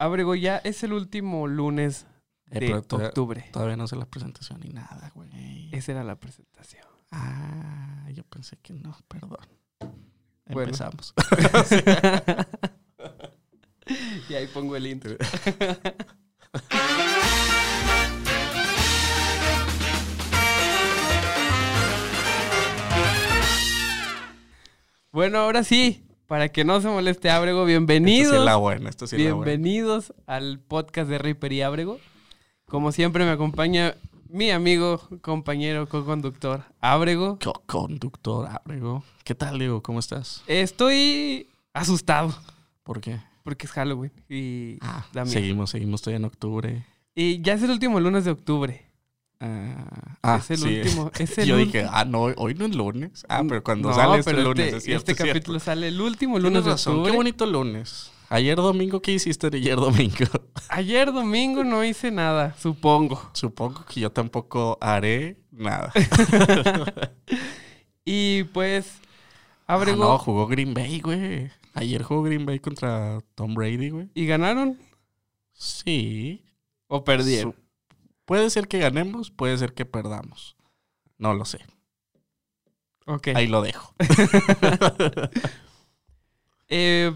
Abrego, ya es el último lunes Eh, de octubre. todavía no sé la presentación ni nada, güey. Esa era la presentación. Ah, yo pensé que no, perdón. Bueno. Empezamos. y ahí pongo el intro. Bueno, ahora sí, para que no se moleste Abrego, Esto bienvenidos. sí es la buena, esto sí es la buena. Bienvenidos al podcast de Reaper y Abrego. Como siempre me acompaña mi amigo, compañero, co-conductor Abrego. Co- Conductor, Abrego. ¿Qué tal, Diego? ¿Cómo estás? Estoy asustado ¿Por qué? porque es Halloween y Ah, seguimos, seguimos todavía en octubre. Y ya es el último lunes de octubre. Ah, ah, es el sí. último. Es el Yo dije, ah, no, hoy no es lunes. Ah, pero cuando No, sale este pero lunes, este, es cierto, este es cierto. capítulo sale el último Tienes lunes de razón. Qué bonito lunes. Ayer domingo, ¿qué hiciste de ayer domingo? Ayer domingo no hice nada, supongo. Supongo que yo tampoco haré nada. Y pues, Ah, Abrego. no, jugó Green Bay, güey. Ayer jugó Green Bay contra Tom Brady, güey. ¿Y ganaron Sí. o perdieron? Su- Puede ser que ganemos, puede ser que perdamos. No lo sé. Ok. Ahí lo dejo. Eh,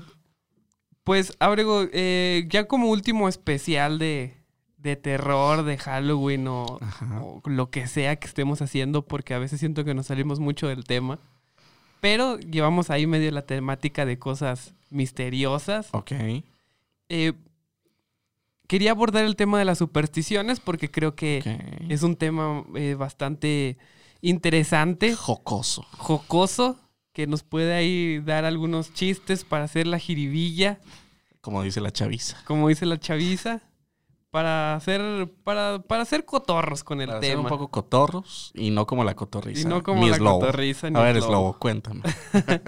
pues, Abrego, eh, ya como último especial de, de terror, de Halloween o, o lo que sea que estemos haciendo, porque a veces siento que nos salimos mucho del tema. Pero llevamos ahí medio la temática de cosas misteriosas. Ok. Eh, quería abordar el tema de las supersticiones porque creo que es un tema eh, bastante interesante, jocoso. jocoso, que nos puede ahí dar algunos chistes para hacer la jiribilla, Como dice la chaviza. como dice la chaviza, para hacer, para, para hacer cotorros con el Para tema. un poco cotorros y no como la cotorriza. y no como ni la Slobo. cotorriza ni A ver. Slobo, cuéntame.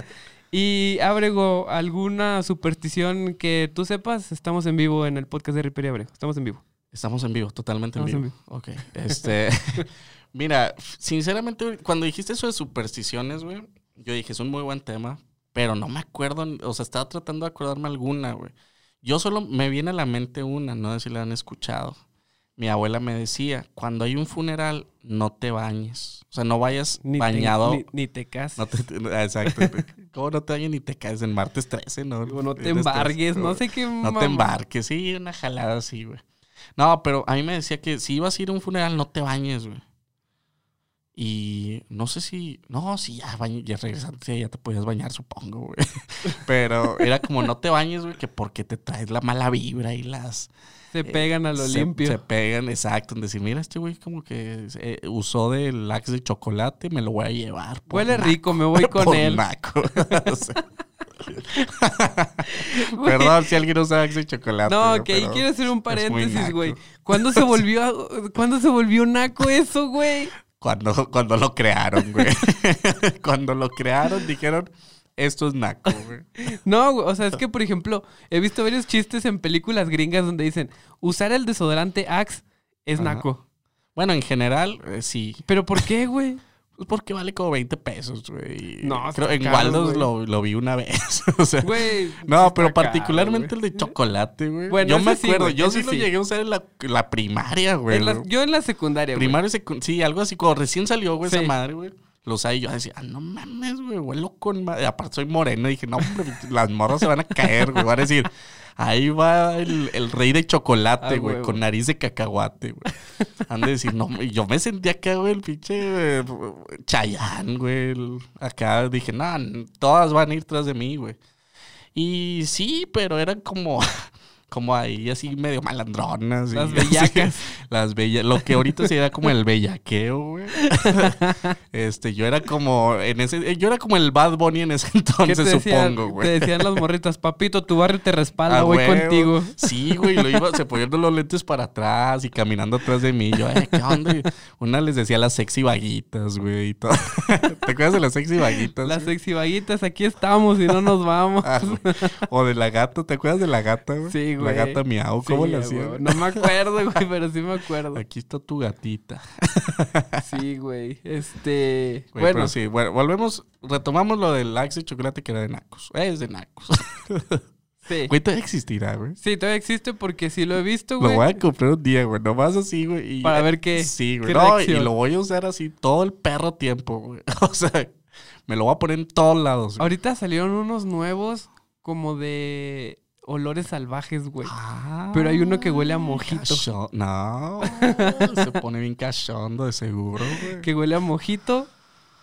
Y Abrego, ¿alguna superstición que tú sepas? Estamos en vivo en el podcast de Ripper y Abrego. Estamos en vivo. Estamos en vivo, totalmente en vivo. en Ok. Este. mira, sinceramente, cuando dijiste eso de supersticiones, güey, yo dije, es un muy buen tema, pero no me acuerdo, o sea, estaba tratando de acordarme alguna, güey. Yo solo me viene a la mente una, no sé si la han escuchado. Mi abuela me decía, cuando hay un funeral, no te bañes. O sea, no vayas Ni bañado. Te, ni, ni te cases. No te- exacto. ¿Cómo no te bañes ni te caes en martes 13, no? o no te Eres embargues, no sé qué no mamá. te embarques, sí, una jalada así, güey. No, pero a mí me decía que si ibas a ir a un funeral, no te bañes, güey. Y no sé si. No, sí, ya, bañ- ya regresando, sí, ya te podías bañar, supongo, güey. Pero era como no te bañes, güey, que porque te traes la mala vibra y las. Se pegan a lo se, limpio. Se pegan, exacto. En decir, mira, este güey como que eh, usó del Axe de chocolate, me lo voy a llevar. Huele naco". rico, me voy con Por él. naco. Perdón si alguien usa Axe de chocolate. No, que ahí quiero hacer un paréntesis, güey. ¿Cuándo se volvió, ¿cuándo se volvió naco eso, güey? Cuando, cuando lo crearon, güey. cuando lo crearon, dijeron, esto es naco, güey. No, güey, o sea, es que, por ejemplo, he visto varios chistes en películas gringas donde dicen, usar el desodorante Axe es Ajá. naco. Bueno, en general, eh, sí. ¿Pero por qué, güey? Pues porque vale como 20 pesos, güey. No, Creo, en caro, Waldos güey. lo, lo vi una vez. o sea, Güey. no, pero caro, particularmente güey. el de chocolate, güey. Bueno, yo me sí, acuerdo, güey, yo sí lo llegué a usar en la, la primaria, güey. En la- yo en la secundaria, güey. Primario y secund- sí, algo así, como recién salió, güey, Sí. esa madre, güey. Lo usaba y yo decía, ah, no mames, güey, huelo con madre. Aparte soy moreno, y dije, no, hombre, las morras se van a caer, güey. Van a decir, ahí va el, el rey de chocolate, Ah, güey, con nariz de cacahuate, güey. Han de decir, no, yo me sentía acá, güey, el pinche eh, Chayán, güey. el- Acá dije, no, todas van a ir tras de mí, güey. Y sí, pero eran como, como ahí así medio malandronas. y Las así. bellacas. Las bellas. Lo que ahorita sería como el bellaqueo, güey. Este, yo era como en ese, yo era como el Bad Bunny en ese ¿Qué entonces, te decían, supongo, te güey. decían las morritas, papito, tu barrio te respalda, Ah, voy huevo. contigo. Sí, güey, lo iba, se poniendo los lentes para atrás y caminando atrás de mí. Yo, eh, ¿qué onda? Una les decía las sexy vaguitas, güey, y todo. ¿Te acuerdas de las sexy vaguitas? Las güey? sexy vaguitas, aquí estamos y no nos vamos. Ah, güey. o de la gata, ¿te acuerdas de la gata, güey? Sí, güey. La gata miau, ¿cómo Sí, la hacía? güey? No me acuerdo, güey, pero sí me acuerdo. Aquí está tu gatita. Sí, güey. Este. Güey, bueno, pero sí, bueno, volvemos, retomamos lo del Axe de chocolate que era de Nacos. Es de Nacos. Sí. Güey, todavía existirá, güey. Sí, todavía existe porque sí lo he visto, Lo güey. voy a comprar un día, güey. Nomás así, güey. y- Para ver qué- Sí, güey. qué No, y lo voy a usar así todo el perro tiempo, güey. O sea, me lo voy a poner en todos lados. güey. Ahorita salieron unos nuevos como de olores salvajes, güey. Ah, Pero hay uno que huele a mojito. cachón- No, se pone bien cachondo de seguro, güey. Que huele a mojito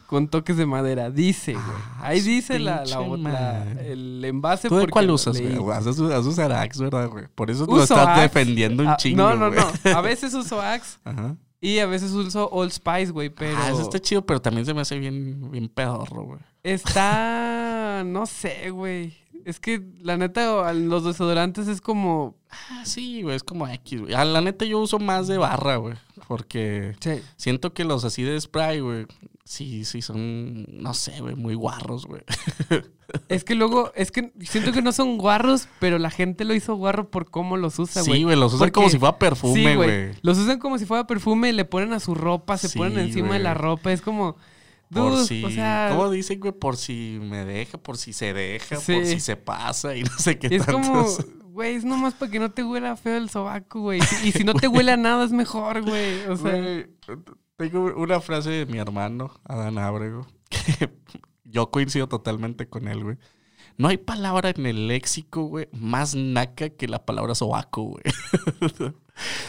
con toques de madera. Dice, güey. Ah, Ahí dice la, la, el envase. ¿Tú de cuál lo usas, güey? Haces, haces Arax, ¿verdad, güey? Por eso lo Uso estás Axe. defendiendo un Ah, chingo, No, no, no. A veces uso Axe Ajá. y a veces uso Old Spice, güey. Pero Ah, eso está chido, pero también se me hace bien, bien pedorro, güey. está... No sé, güey. Es que la neta, los desodorantes es como... Ah, sí, güey, es como X, güey. Ah, la neta yo uso más de barra, güey. Porque Sí. siento que los así de spray, güey, sí, sí son, no sé, güey, muy guarros, güey. Es que luego, es que siento que no son guarros, pero la gente lo hizo guarro por cómo los usa, güey. Sí, güey, los usan Porque- como si fuera perfume, güey. Los usan como si fuera perfume, le ponen a su ropa, se Sí, ponen encima de la ropa. Es como, Por si, o sea, ¿cómo dicen, güey? Por si me deja, por si se deja, Sí. por si se pasa y no sé qué es como, tantos. güey, es nomás para que no te huela feo el sobaco, güey. Y si no te huele a nada es mejor, güey. O sea, Güey, tengo una frase de mi hermano, Adán Ábrego, que yo coincido totalmente con él, güey. No hay palabra en el léxico, güey, más naca que la palabra sobaco, güey.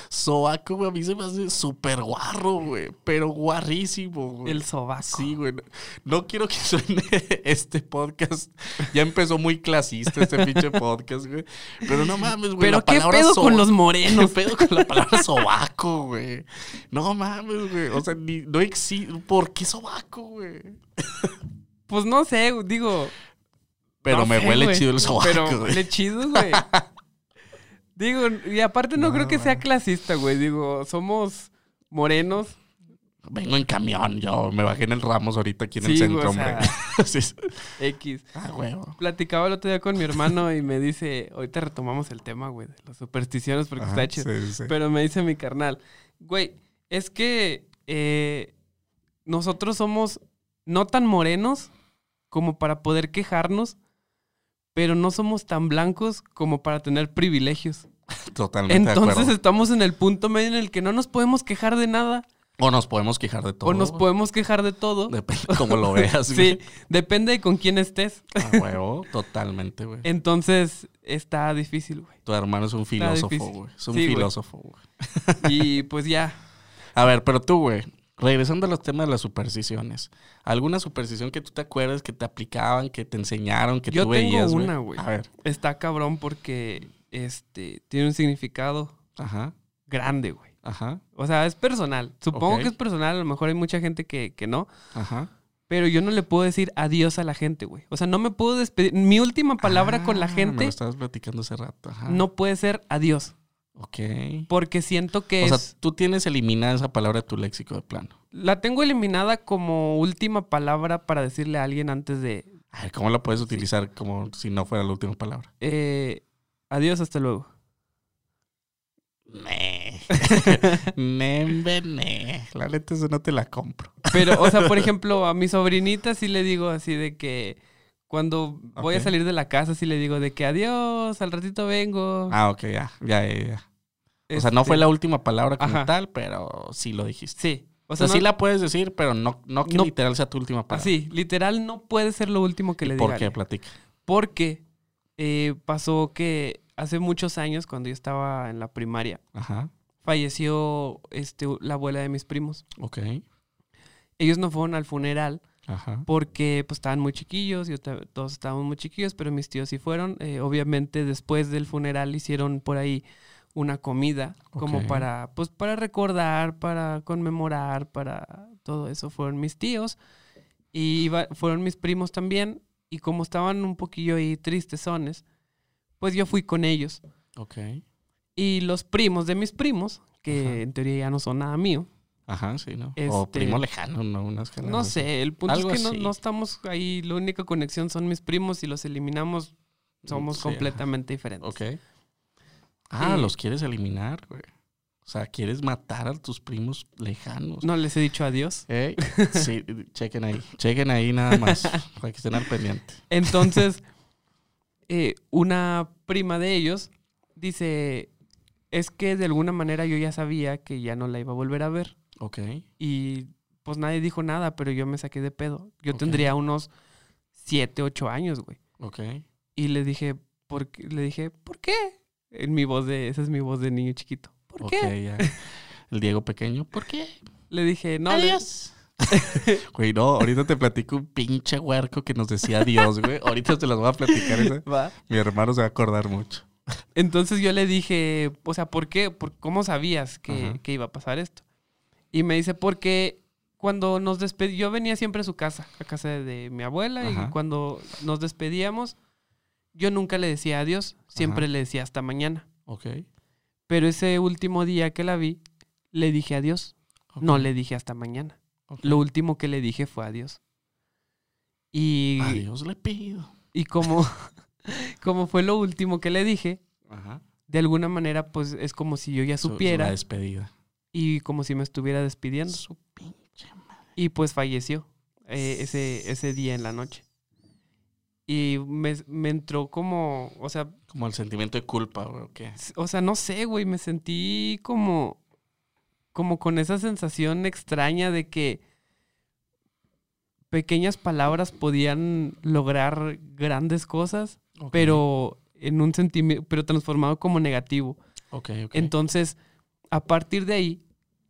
Sobaco, güey, a mí se me hace súper guarro, güey, pero guarrísimo, güey. el sobaco. Sí, güey. No, quiero que suene este podcast. Ya empezó muy clasista este pinche podcast, güey. Pero no mames, güey. Pero la qué palabra pedo con los morenos. ¿Qué pedo con la palabra sobaco, güey? No mames, güey. O sea, ni, no existe. ¿Por qué sobaco, güey? Pues no sé, digo. Pero no me sé, huele güey. chido el sobaco, Pero güey. huele chido, güey. digo, y aparte no, No, creo que sea clasista, güey. Digo, somos morenos. Vengo en camión, yo me bajé en el Ramos ahorita aquí en Sí, el centro, o hombre. sea, Sí, sí. X. Ah, huevo. Platicaba el otro día con mi hermano y me dice, ahorita retomamos el tema, güey, de las supersticiones porque Ajá, está chido. sí, sí. Pero me dice mi carnal, güey, es que eh, nosotros somos no tan morenos como para poder quejarnos, pero no somos tan blancos como para tener privilegios. Totalmente de Entonces estamos en el punto medio en el que no nos podemos quejar de nada O nos podemos quejar de todo. o nos podemos quejar de todo. Depende cómo lo veas, sí, güey. depende de con quién estés. A huevo, totalmente, güey. Entonces está difícil, güey. Tu hermano es un filósofo, güey. Es un Sí, filósofo, güey. Y pues ya, A ver, pero tú, güey, regresando a los temas de las supersticiones. ¿Alguna superstición que tú te acuerdas que te aplicaban, que te enseñaron, que Yo tú tengo veías, una, güey. A ver, está cabrón porque este tiene un significado ajá, grande, güey. ajá, O sea, es personal. Supongo que es personal, a lo mejor hay mucha gente que, que no. ajá. Pero yo no le puedo decir adiós a la gente, güey. O sea, no me puedo despedir. Mi última palabra con la Ah, Me gente lo estabas platicando hace rato, ajá. no puede ser adiós. Ok. Porque siento que O sea, tú tienes eliminada esa palabra de tu léxico de plano. La tengo eliminada como última palabra para decirle a alguien antes de. A ver, ¿cómo la puedes utilizar como si no fuera la última palabra? eh, adiós, hasta luego. Ne. Nembe, ne. La neta, eso no te la compro. Pero, o sea, por ejemplo, a mi sobrinita sí le digo así de que cuando voy a salir de la casa sí le digo de que adiós, al ratito vengo. Ah, ok, ya, ya, ya. ya. O sea, no Este, fue la última palabra como Ajá. tal, pero sí lo dijiste. Sí. O O sea, sea, sí la puedes decir, pero no, no que No- literal sea tu última palabra. así, literal no puede ser lo último que le diga. ¿Por qué? Platica. Porque eh, pasó que hace muchos años, cuando yo estaba en la primaria, Ajá. falleció este, la abuela de mis primos. Ok. Ellos no fueron al funeral Ajá. porque pues estaban muy chiquillos, yo todos estábamos muy chiquillos, pero mis tíos sí fueron. Eh, obviamente después del funeral hicieron por ahí una comida como para pues para recordar, para conmemorar, para todo eso fueron mis tíos y iba- fueron mis primos también y como estaban un poquillo ahí tristezones, pues yo fui con ellos. Ok. Y los primos de mis primos, que Ajá. en teoría ya no son nada mío, Ajá, sí, ¿no? O Este- primo lejano, ¿no? Unas No sé, el punto Algo es que no, no estamos ahí, la única conexión son mis primos y los eliminamos, somos Sí, completamente diferentes. Ok. Ah, Y- los quieres eliminar, güey. O sea, quieres matar a tus primos lejanos. No les he dicho adiós. Ey, Sí, chequen ahí. Chequen ahí nada más. para que estén al pendiente. Entonces, eh, una prima de ellos dice, es que de alguna manera yo ya sabía que ya no la iba a volver a ver. Ok. Y pues nadie dijo nada, pero yo me saqué de pedo. Yo tendría unos 7, 8 años, güey. Ok. Y le dije, ¿por qué? Le dije, ¿por qué? En mi voz de, esa es mi voz de niño chiquito. ¿Por Ok, qué? ya. El Diego pequeño. ¿Por qué? Le dije, no, le- Adiós. Güey, no, ahorita te platico un pinche huerco que nos decía adiós, güey. Ahorita te las voy a platicar. esa. va. Mi hermano se va a acordar mucho. Entonces yo le dije, o sea, ¿por qué? ¿Por, ¿Cómo sabías que, que iba a pasar esto? Y me dice, porque cuando nos despedí, yo venía siempre a su casa, a casa de, de mi abuela, Ajá. y cuando nos despedíamos, yo nunca le decía adiós, siempre Ajá. le decía hasta mañana. Ok. Pero ese último día que la vi, le dije adiós, no le dije hasta mañana. Lo último que le dije fue adiós. Y, Adiós le pido. y como, como fue lo último que le dije, Ajá. de alguna manera, pues es como si yo ya Su- su- supiera La despedida. Y como si me estuviera despidiendo. Su pinche madre. Y pues falleció eh, ese, ese día en la noche. Y me, me entró como, o sea, Como el sentimiento de culpa, güey. ¿o qué? o sea, no sé, güey, me sentí como, como con esa sensación extraña de que pequeñas palabras podían lograr grandes cosas, pero en un sentimiento, pero transformado como negativo. Ok, ok. Entonces, a partir de ahí,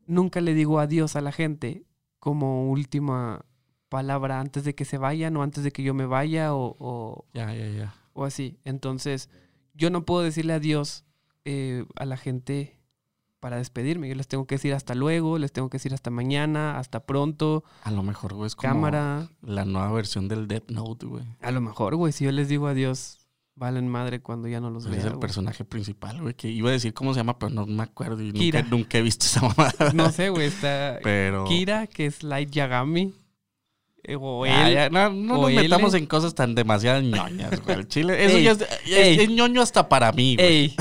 nunca le digo adiós a la gente como última palabra antes de que se vayan o antes de que yo me vaya o, o- Ya, ya, ya. o así. Entonces, yo no puedo decirle adiós eh, a la gente para despedirme. Yo les tengo que decir hasta luego, les tengo que decir hasta mañana, hasta pronto, A lo mejor, güey, es como cámara. la nueva versión del Death Note, güey. A lo mejor, güey, si yo les digo adiós, valen madre cuando ya no los Pues vea. es el personaje principal, güey. Que iba a decir cómo se llama, pero no me acuerdo. Y Kira. nunca, nunca he visto esa mamada. No sé, güey, está Pero. Kira, que es Light Yagami. eh, O Ah, ya, no no o nos L. metamos en cosas tan demasiado ñoñas, güey. El chile. Eso Ey, ya es, es- ñoño hasta para mí, güey. Ey,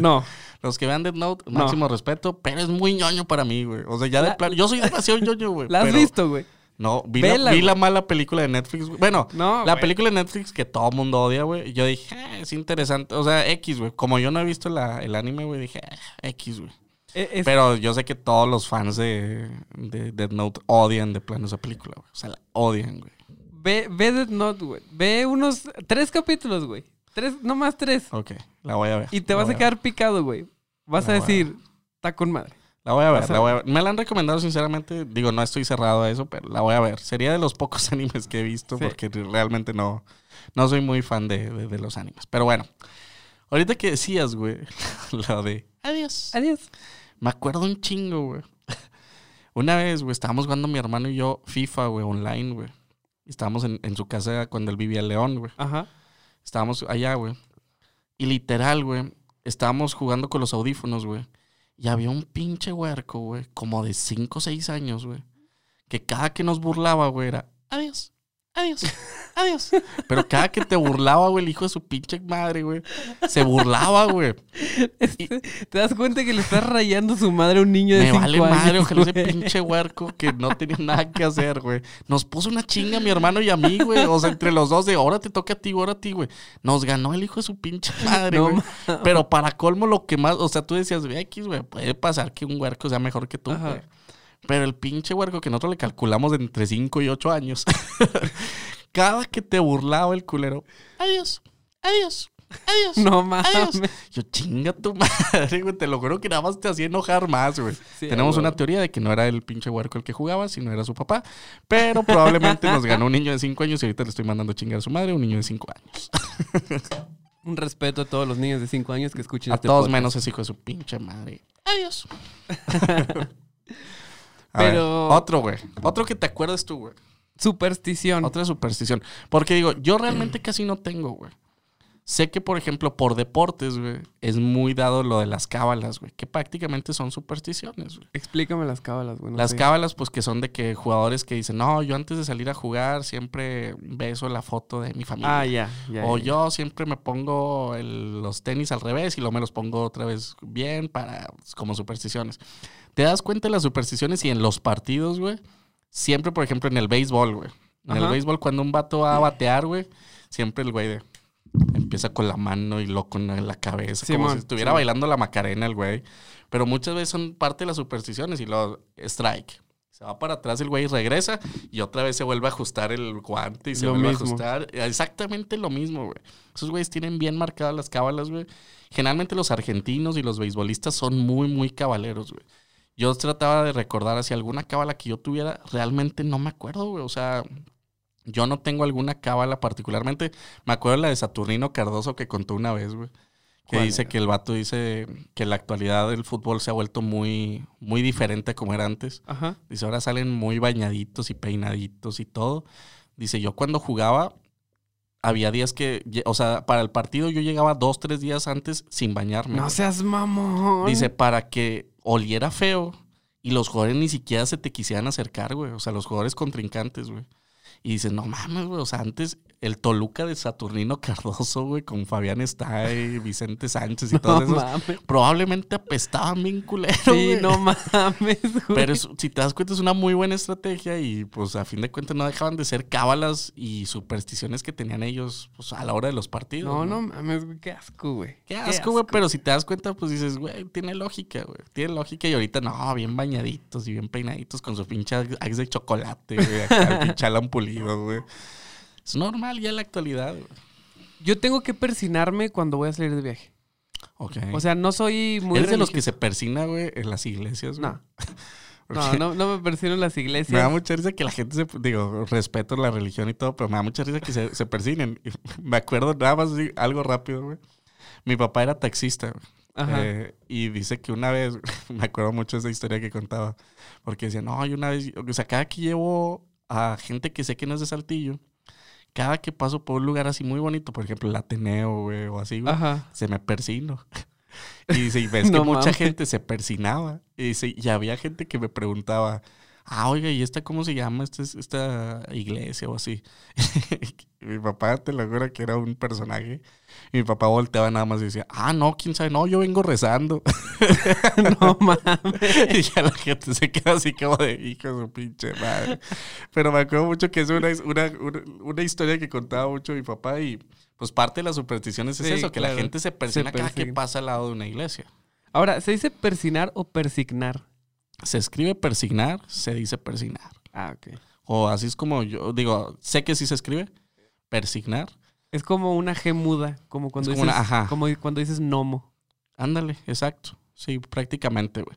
no. Los que vean Death Note, No. máximo respeto, pero es muy ñoño para mí, güey. O sea, ya de La- plano. Yo soy demasiado ñoño, güey. ¿La has pero- visto, güey? No, vi, Vela, la, vi la mala película de Netflix, güey. Bueno, No. la güey. película de Netflix que todo el mundo odia, güey. Yo dije, "Ah, es interesante. O sea, X, güey. Como yo no he visto la- el anime, güey, dije, "Ah, X, güey. Es- Pero yo sé que todos los fans de, de Death Note odian de plano esa película, güey. O sea, la odian, güey. Ve, ve Death Note, güey. Ve unos tres capítulos, güey. Tres, no más tres. Ok, la voy a ver. Y te vas voy a quedar picado, güey. Vas La a a decir, está con madre. La voy a ver, la voy a ver. Me la han recomendado sinceramente. Digo, no estoy cerrado a eso, pero la voy a ver. Sería de los pocos animes que he visto Sí. porque realmente no, no soy muy fan de, de- de los animes. Pero bueno, ahorita que decías, güey, lo de adiós. Adiós. Me acuerdo un chingo, güey. Una vez, güey, estábamos jugando mi hermano y yo FIFA, güey, online, güey. Estábamos en, en su casa cuando él vivía en León, güey. Ajá. Estábamos allá, güey. Y literal, güey, estábamos jugando con los audífonos, güey. Y había un pinche huerco, güey, como de 5 o 6 años, güey. Que cada que nos burlaba, güey, era adiós, adiós, adiós. Pero cada que te burlaba, güey, el hijo de su pinche madre, güey, se burlaba, güey. ¿Te das cuenta que le estás rayando su madre a un niño de Me cinco vale años? madre, ojalá ese pinche huerco que no tenía nada que hacer, güey. Nos puso una chinga a mi hermano y a mí, güey. O sea, entre los dos de ahora te toca a ti, ahora a ti, güey. Nos ganó el hijo de su pinche madre, No güey. Pero para colmo, lo que más, o sea, tú decías, ve X, güey, puede pasar que un huerco sea mejor que tú, Ajá. güey. Pero el pinche huerco que nosotros le calculamos de entre 5 y 8 años, cada que te burlaba el culero, adiós, adiós, adiós. No mames. Adiós. Yo chinga tu madre, güey. Te lo juro que nada más te hacía enojar más, güey. Sí, Tenemos una teoría de que no era el pinche huerco el que jugaba, sino era su papá. Pero probablemente nos ganó un niño de 5 años y ahorita le estoy mandando a chingar a su madre, un niño de 5 años. Un respeto a todos los niños de 5 años que escuchen A este todos podcast. menos ese hijo de su pinche madre. Adiós. A Pero- ver, otro, güey. Otro que te acuerdes tú, güey. Superstición. Otra superstición. Porque digo, yo realmente casi no tengo, güey. Sé que, por ejemplo, por deportes, güey, es muy dado lo de las cábalas, güey, que prácticamente son supersticiones, güey. Explícame las cábalas, güey. no Las sé. cábalas, pues que son de que jugadores que dicen, no, yo antes de salir a jugar siempre beso la foto de mi familia. Ah, ya. ya o yo siempre me pongo el- los tenis al revés y luego me los pongo otra vez bien para como supersticiones. ¿Te das cuenta de las supersticiones y en los partidos, güey? Siempre, por ejemplo, en el béisbol, güey. En el béisbol, cuando un vato va a batear, güey, siempre el güey de... empieza con la mano y luego con la cabeza, como si estuviera bailando la macarena el güey. Pero muchas veces son parte de las supersticiones y luego strike. Se va para atrás el güey y regresa y otra vez se vuelve a ajustar el guante y se Lo vuelve mismo. a ajustar. Exactamente lo mismo, güey. Esos güeyes tienen bien marcadas las cábalas, güey. Generalmente los argentinos y los beisbolistas son muy, muy cabaleros, güey. Yo trataba de recordar si alguna cábala que yo tuviera, realmente no me acuerdo, güey. O sea, yo no tengo alguna cábala particularmente. Me acuerdo la de Saturnino Cardoso que contó una vez, güey. Que ¿Cuál dice era? que el vato dice que la actualidad el fútbol se ha vuelto muy, muy diferente a como era antes. Ajá. Dice, ahora salen muy bañaditos y peinaditos y todo. Dice, yo cuando jugaba, había días que, o sea, para el partido yo llegaba dos, tres días antes sin bañarme. No güey. seas mamón. Dice, para que oliera feo y los jugadores ni siquiera se te quisieran acercar, güey. O sea, los jugadores contrincantes, güey. Y dice, no mames, güey. O sea, antes el Toluca de Saturnino Cardoso, güey, con Fabián Stay, Vicente Sánchez y no todos esos, mames. probablemente apestaban bien culero, Sí, güey. no mames, güey. Pero es- si te das cuenta es una muy buena estrategia y pues a fin de cuentas no dejaban de ser cábalas y supersticiones que tenían ellos pues, a la hora de los partidos. No, no mames, güey. Qué asco, güey. Qué asco, güey, pero si te das cuenta pues dices, güey, tiene lógica, güey. Tiene lógica y ahorita no, bien bañaditos y bien peinaditos con su pinche axe de chocolate, güey, acá, pinche Güey. Es normal ya en la actualidad, güey. Yo tengo que persinarme cuando voy a salir de viaje. Ok. O sea, no soy muy. ¿Eres de los que se persina, güey, en las iglesias, güey? No. No, no, no me persino en las iglesias. Me da mucha risa que la gente se. Digo, respeto la religión y todo, pero me da mucha risa que se, se persinen. Me acuerdo nada más así, algo rápido, güey. Mi papá era taxista, güey. Ajá. Eh, y dice que una vez, me acuerdo mucho de esa historia que contaba, porque decía, no, yo una vez, o sea, cada que llevo a gente que sé que no es de Saltillo, cada que paso por un lugar así muy bonito, por ejemplo, el Ateneo, güey, o así, güey, se me persino. Y dice, y ves No que mucha gente se persinaba. Y dice, y había gente que me preguntaba, ah, oiga, ¿y esta cómo se llama? Esta, es- esta iglesia o así. Mi papá te lo juro que era un personaje. Y mi papá volteaba nada más y decía, ah, no, quién sabe, no, yo vengo rezando. No mames. y ya la gente se queda así como de hijo de su pinche madre. Pero me acuerdo mucho que es una, una, una, historia que contaba mucho mi papá y pues parte de las supersticiones es eso, que claro. la gente se persina cada que pasa al lado de una iglesia. Ahora, ¿se dice persinar o persignar? Se escribe persignar, se dice persignar. Ah, ok. O así es como yo digo, sé que sí se escribe, persignar. Es como una G muda, como cuando como dices, una- ajá. como cuando dices gnomo. Ándale, exacto. Sí, prácticamente, güey.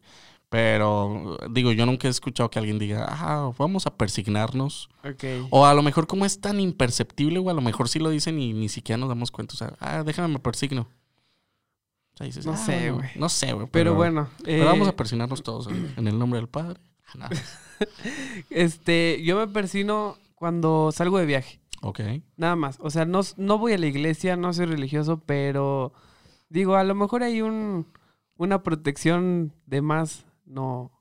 Pero digo, yo nunca he escuchado que alguien diga, ah, vamos a persignarnos. Ok. O a lo mejor como es tan imperceptible, güey, a lo mejor sí lo dicen y ni siquiera nos damos cuenta. O sea, ah, déjame me persigno. O sea, dices, No "Ah, sé, bueno, güey. No sé, güey. Pero bueno, Pero eh, vamos a persignarnos todos en, en el nombre del Padre. Ah, no. este, yo me persino cuando salgo de viaje. Ok. Nada más. O sea, no, no voy a la iglesia, no soy religioso, pero digo, a lo mejor hay un, una protección de más. No,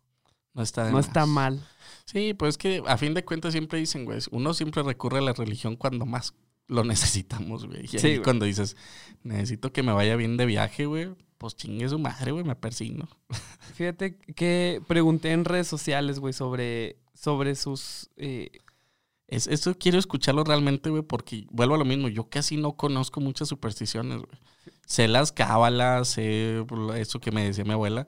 No está, de no está mal. Sí, pues es que a fin de cuentas siempre dicen, güey, uno siempre recurre a la religión cuando más lo necesitamos, güey. Y ahí cuando dices, necesito que me vaya bien de viaje, güey, pues chingue su madre, güey, me persigno. Fíjate que pregunté en redes sociales, güey, sobre, sobre sus... eh, Es, esto quiero escucharlo realmente, güey, porque vuelvo a lo mismo. Yo casi no conozco muchas supersticiones, güey. Sé las cábalas, sé eso que me decía mi abuela,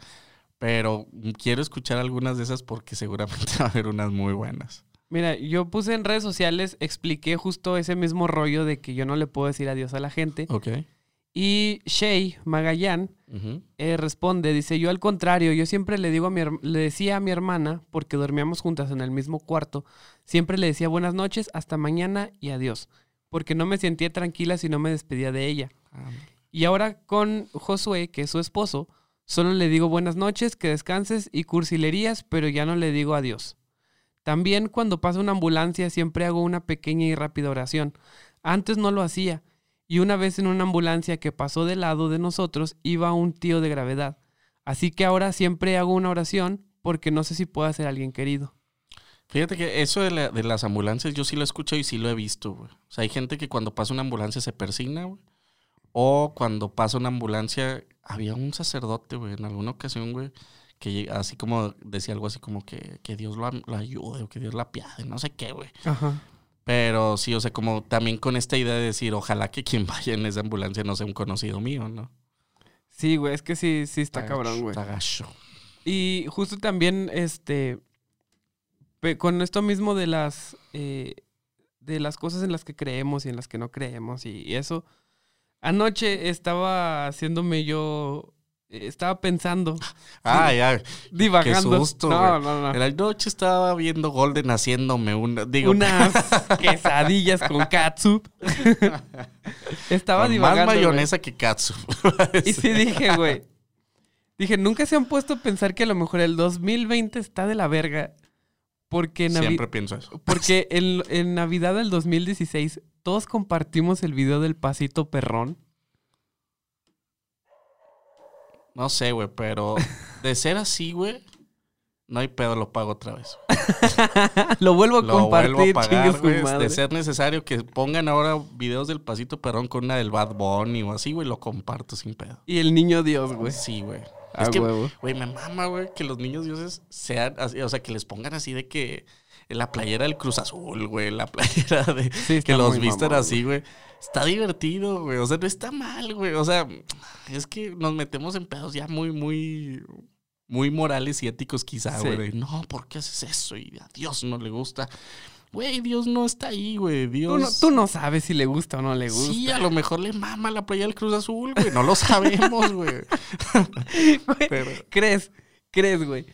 pero quiero escuchar algunas de esas porque seguramente va a haber unas muy buenas. Mira, yo puse en redes sociales, expliqué justo ese mismo rollo de que yo no le puedo decir adiós a la gente. Ok. Y Shay Magallán eh, responde, dice, yo al contrario, yo siempre le digo a mi le decía a mi hermana, porque dormíamos juntas en el mismo cuarto, siempre le decía buenas noches, hasta mañana y adiós, porque no me sentía tranquila si no me despedía de ella. Ah, Y ahora con Josué, que es su esposo, solo le digo buenas noches, que descanses y cursilerías, pero ya no le digo adiós. También cuando pasa una ambulancia siempre hago una pequeña y rápida oración. Antes no lo hacía. Y una vez en una ambulancia que pasó del lado de nosotros iba un tío de gravedad. Así que ahora siempre hago una oración porque no sé si pueda ser alguien querido. Fíjate que eso de, la- de las ambulancias yo sí lo escucho y sí lo he visto, güey. O sea, hay gente que cuando pasa una ambulancia se persigna, güey. O cuando pasa una ambulancia, había un sacerdote, güey, en alguna ocasión, güey, que así como decía algo así como que, que Dios lo, lo ayude o que Dios la apiade, no sé qué, güey. Ajá. Pero sí, o sea, como también con esta idea de decir, ojalá que quien vaya en esa ambulancia no sea un conocido mío, ¿no? Sí, güey, es que sí, sí está cabrón, güey. Está gacho. Y justo también, este, con esto mismo de las, eh, de las cosas en las que creemos y en las que no creemos y, y eso, anoche estaba haciéndome yo, estaba pensando, Ah, ya. divagando. susto, no, no, no. En la noche estaba viendo Golden haciéndome una. Digo, Unas quesadillas con catsup. estaba con divagando. más mayonesa que katsu. Y sí dije, güey. Dije, nunca se han puesto a pensar que a lo mejor el 2020 está de la verga. Porque, Navi- Siempre pienso eso. porque en, en Navidad del 2016 todos compartimos el video del pasito perrón. No sé, güey, pero de ser así, güey, no hay pedo, lo pago otra vez. Lo vuelvo a Lo compartir, vuelvo a pagar. De ser necesario que pongan ahora videos del pasito perrón con una del Bad Bunny o así, güey, lo comparto sin pedo. Y el niño Dios, güey. Sí, güey. A Es que, güey, me mama, güey, que los niños dioses sean así, o sea, que les pongan así de que la playera del Cruz Azul, güey, la playera de Sí, que los visten así, güey. Está divertido, güey. O sea, no está mal, güey. O sea, es que nos metemos en pedos ya muy, muy, muy morales y éticos, quizá, Sí. güey. No, ¿por qué haces eso? Y a Dios no le gusta. Güey, Dios no está ahí, güey. Dios. Tú no, tú no sabes si le gusta o no le gusta. Sí, a lo mejor le mama la playa del Cruz Azul, güey. No lo sabemos. Güey, Pero- ¿Crees? ¿Crees, güey?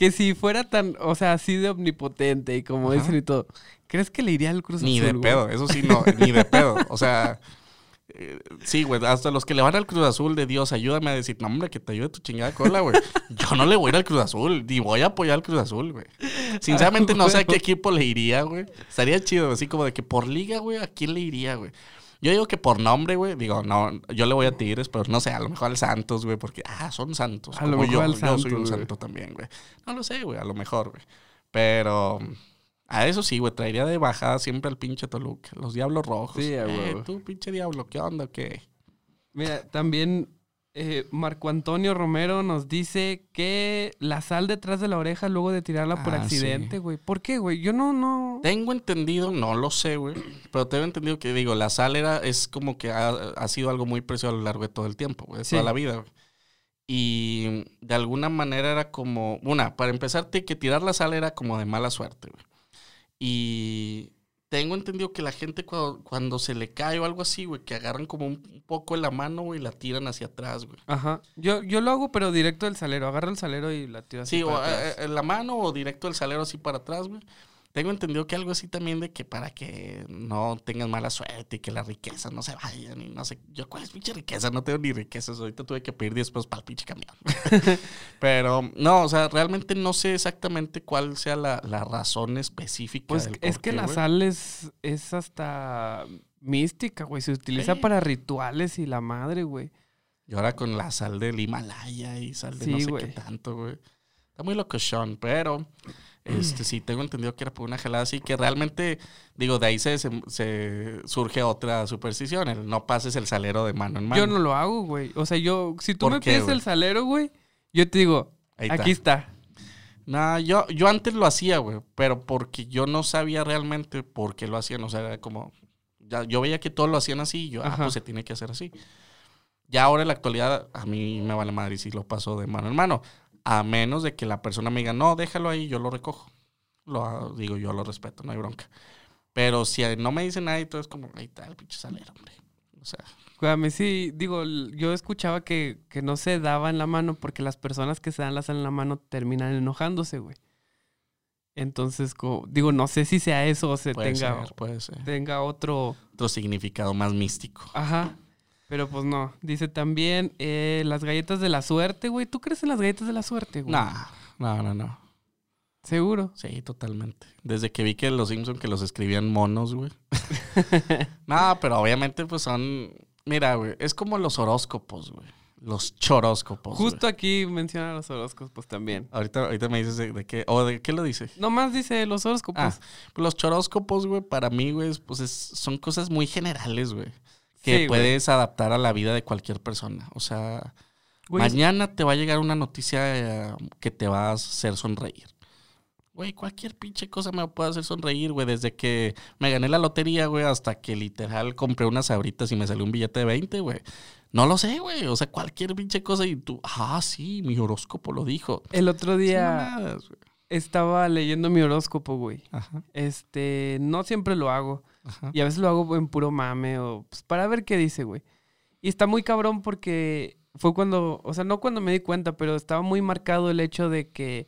Que si fuera tan, o sea, así de omnipotente y como Ajá. dicen y todo, ¿crees que le iría al Cruz Ni Azul? de güey? pedo, eso sí, no, ni de pedo. O sea, eh, sí, güey, hasta los que le van al Cruz Azul de Dios, ayúdame a decir, no, hombre, que te ayude tu chingada cola, güey. Yo no le voy a ir al Cruz Azul, ni voy a apoyar al Cruz Azul, güey. Sinceramente, no sé a qué equipo le iría, güey. Estaría chido, así como de que por liga, güey, ¿a quién le iría, güey? Yo digo que por nombre, güey, digo, no, yo le voy a Tigres, pero no sé, a lo mejor al Santos, güey, porque, ah, son Santos. A lo como mejor yo, al yo Santos, soy un güey. santo también, güey. No lo sé, güey, a lo mejor, güey. Pero a eso sí, güey, traería de bajada siempre al pinche Toluca. Los Diablos Rojos. Sí, a eh, tú, pinche Diablo, ¿qué onda? ¿Qué? Mira, también eh, Marco Antonio Romero nos dice que la sal detrás de la oreja luego de tirarla por Ah, accidente, sí. güey. ¿Por qué, güey? Yo no, no. Tengo entendido, no lo sé, güey, pero tengo entendido que, digo, la sal era, es como que ha, ha sido algo muy precioso a lo largo de todo el tiempo, güey, de Sí. toda la vida, güey. Y de alguna manera era como, una, para empezarte, que tirar la sal era como de mala suerte, güey. Y tengo entendido que la gente cuando, cuando se le cae o algo así, güey, que agarran como un, poco en la mano, güey, y la tiran hacia atrás, güey. Ajá. Yo, yo lo hago, pero directo del salero. Agarro el salero y la tiro así. Sí, o para atrás. eh, la mano o directo el salero así para atrás, güey. Tengo entendido que algo así también de que para que no tengan mala suerte y que la riqueza no se vayan y no sé. Yo, ¿cuál es pinche riqueza? No tengo ni riquezas. Ahorita tuve que pedir 10 pesos para el pinche camión. Pero, no, o sea, realmente no sé exactamente cuál sea la, la razón específica. Pues del es que la güey. sal es, es hasta mística, güey. Se utiliza Sí. para rituales y la madre, güey. Y ahora con la sal del Himalaya y sal de Sí, no sé güey. qué tanto, güey. Está muy locochón, pero este sí tengo entendido que era por una jalada así que realmente, digo, de ahí se, se, se surge otra superstición, el no pases el salero de mano en mano. Yo no lo hago, güey. O sea, yo, si tú ¿Por me qué, pides el salero, güey, yo te digo, Ahí aquí está. No, yo, yo antes lo hacía, güey, pero porque yo no sabía realmente por qué lo hacían. O sea, era como. ya- yo veía que todos lo hacían así y yo, ah, pues se tiene que hacer así. Ya ahora en la actualidad, a mí me vale madre si lo paso de mano en mano. A menos de que la persona me diga, no, déjalo ahí, yo lo recojo. Lo digo, yo lo respeto, no hay bronca. Pero si no me dicen nada y todo es como, ahí está el pinche salero, hombre. O sea, Cuídame, sí, digo, yo escuchaba que, que no se daba en la mano porque las personas que se dan la sal en la mano terminan enojándose, güey. Entonces, co- digo, no sé si sea eso o se puede tenga, ser, puede ser. tenga otro. Otro significado más místico. Ajá. Pero pues no. Dice también eh, las galletas de la suerte, güey. ¿Tú crees en las galletas de la suerte, güey? No, no, no, no. ¿Seguro? Sí, totalmente. Desde que vi que los Simpson que los escribían monos, güey. no, pero obviamente pues son... Mira, güey, es como los horóscopos, güey. Los choróscopos. güey. Justo aquí menciona los horóscopos también. Ahorita, ahorita me dices de, de qué... ¿O de qué lo dice? Nomás dice los horóscopos. Ah, pues los choróscopos, güey, para mí, güey, pues es- son cosas muy generales, güey. Que Sí, güey. puedes adaptar a la vida de cualquier persona. O sea, Güey, mañana te va a llegar una noticia eh, que te va a hacer sonreír. Güey, cualquier pinche cosa me puede hacer sonreír, güey. Desde que me gané la lotería, güey, hasta que literal compré unas sabritas y me salió un billete de 20, güey. No lo sé, güey. O sea, cualquier pinche cosa y tú, ah, sí, mi horóscopo lo dijo. El otro día estaba leyendo mi horóscopo, güey. Ajá, Este, no siempre lo hago. Ajá. Y a veces lo hago en puro mame o pues, para ver qué dice, güey. Y está muy cabrón porque fue cuando, o sea, no cuando me di cuenta, pero estaba muy marcado el hecho de que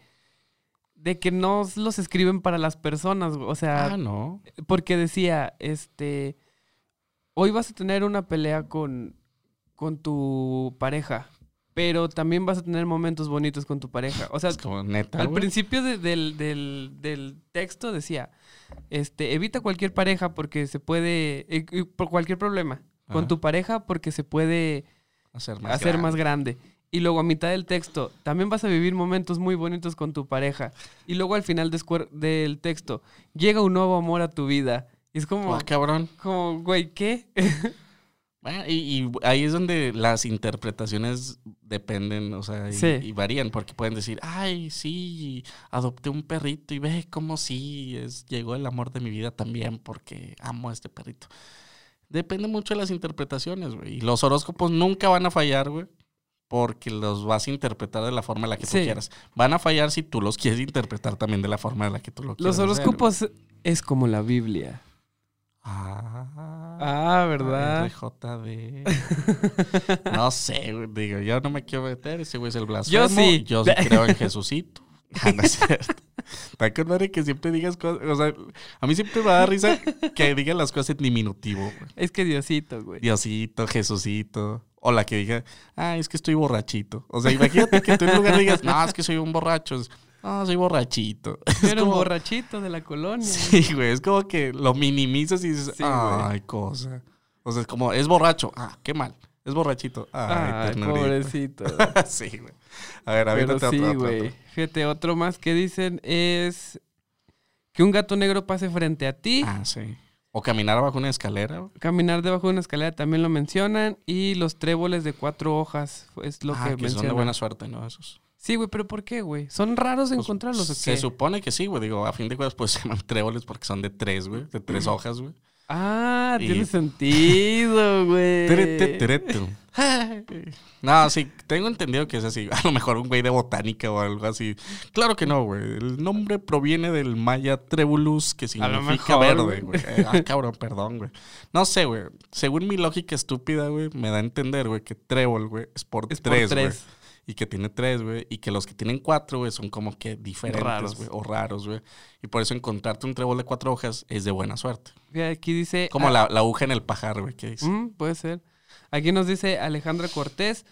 de que no los escriben para las personas, güey. o sea, Ah, no. porque decía, este, hoy vas a tener una pelea con con tu pareja, pero también vas a tener momentos bonitos con tu pareja. O sea, Es como neta, al principio de- del, del- del texto decía, este, evita cualquier pareja porque se puede, eh, por cualquier problema con Ajá. tu pareja porque se puede hacer más hacer más grande. grande. Y luego a mitad del texto, también vas a vivir momentos muy bonitos con tu pareja. Y luego al final del texto, llega un nuevo amor a tu vida. Y es como, Ah, cabrón. como güey, ¿qué? Bueno, y, y ahí es donde las interpretaciones dependen, o sea, y, Sí. y varían, porque pueden decir, ay, sí, adopté un perrito y ve cómo sí, es, llegó el amor de mi vida también porque amo a este perrito. Depende mucho de las interpretaciones, güey. Y los horóscopos nunca van a fallar, güey, porque los vas a interpretar de la forma en la que tú quieras. Van a fallar si tú los quieres interpretar también de la forma en la que tú lo quieras. Los horóscopos es como la Biblia. Ah, Ah, ¿verdad? RJD. no sé, güey. Digo, yo no me quiero meter. Ese güey es el blasfemo. Yo sí. Yo sí creo en Jesucito. Ah, no es cierto. Está con madre que siempre digas cosas. O sea, a mí siempre me da risa que digan las cosas en diminutivo, güey. Es que Diosito, güey. Diosito, Jesucito. O la que diga, ah, es que estoy borrachito. O sea, imagínate que tú en lugar digas, no, es que soy un borracho. No, soy borrachito. Es Era un como- borrachito de la colonia. Sí, güey, es como que lo minimizas y dices, Sí, güey. ay, cosa. O sea, es como, es borracho. Ah, qué mal. Es borrachito. Ay, Ay, pobrecito. sí, güey. A ver, Pero aviéntate sí, otro, güey. otro. Fíjate, otro más que dicen es que un gato negro pase frente a ti. Ah, sí. O caminar bajo una escalera. Caminar debajo de una escalera también lo mencionan. Y los tréboles de cuatro hojas es lo ah, que, que son de mencionan. buena suerte, ¿no? Esos. Sí, güey, pero ¿por qué, güey? ¿Son raros Pues, encontrarlos o Se supone que sí, güey. Digo, a fin de cuentas, pues se llaman tréboles porque son de tres, güey. De tres hojas, güey. Ah, Y- tiene sentido, güey. No, sí, tengo entendido que es así. A lo mejor un güey de botánica o algo así. Claro que no, güey. El nombre proviene del maya trebulus, que significa mejor, verde, güey. güey. Eh, Ah, cabrón, perdón, güey. No sé, güey. Según mi lógica estúpida, güey, me da a entender, güey, que trébol, güey, es por Es por tres, güey. Y que tiene tres, güey. Y que los que tienen cuatro, güey, son como que diferentes, Raros. güey. O raros, güey. Y por eso encontrarte un trébol de cuatro hojas es de buena suerte. Aquí dice... Como ah, la, la aguja en el pajar, güey, que dice. Mm, puede ser. Aquí nos dice Alejandra Cortés,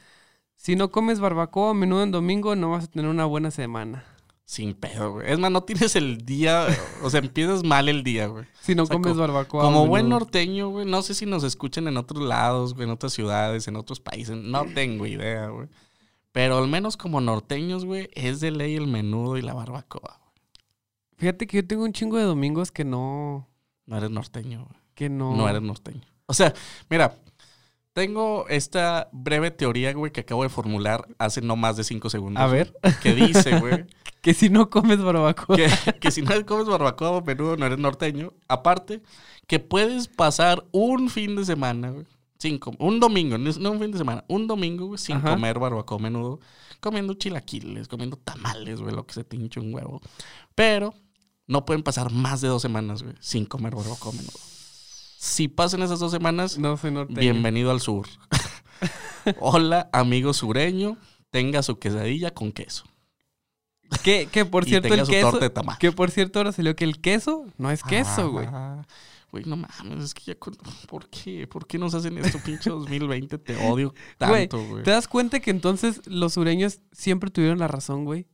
si no comes barbacoa a menudo en domingo, no vas a tener una buena semana. Sin pedo, güey. Es más, no tienes el día, o sea, empiezas mal el día, güey. Si no O sea, comes co- barbacoa. Como buen norteño, güey, no sé si nos escuchan en otros lados, güey, en otras ciudades, en otros países, no tengo idea, güey. Pero al menos como norteños, güey, es de ley el menudo y la barbacoa. güey. Fíjate que yo tengo un chingo de domingos que no... No eres norteño, güey. Que no... No eres norteño. O sea, mira, tengo esta breve teoría, güey, que acabo de formular hace no más de cinco segundos. A güey, ver, Que dice, güey, que si no comes barbacoa... que, que si no comes barbacoa o menudo no eres norteño. Aparte, que puedes pasar un fin de semana, güey, sin com- un domingo, no un fin de semana, un domingo, güey, sin Ajá. comer barbacoa menudo, comiendo chilaquiles, comiendo tamales, güey, lo que se te hinche un huevo. Pero no pueden pasar más de dos semanas, güey, sin comer barbacoa menudo. Si pasan esas dos semanas, No bienvenido al sur. Hola, amigo sureño, tenga su quesadilla con queso. Que, que por y cierto tenga el su queso... torta de tamal. Que por cierto ahora salió que el queso no es queso, güey. Ah, Güey, no mames, es que ya... con- ¿Por qué? ¿Por qué nos hacen esto, pinche 2020? Te odio tanto, güey. ¿Te das cuenta que entonces los sureños siempre tuvieron la razón, güey?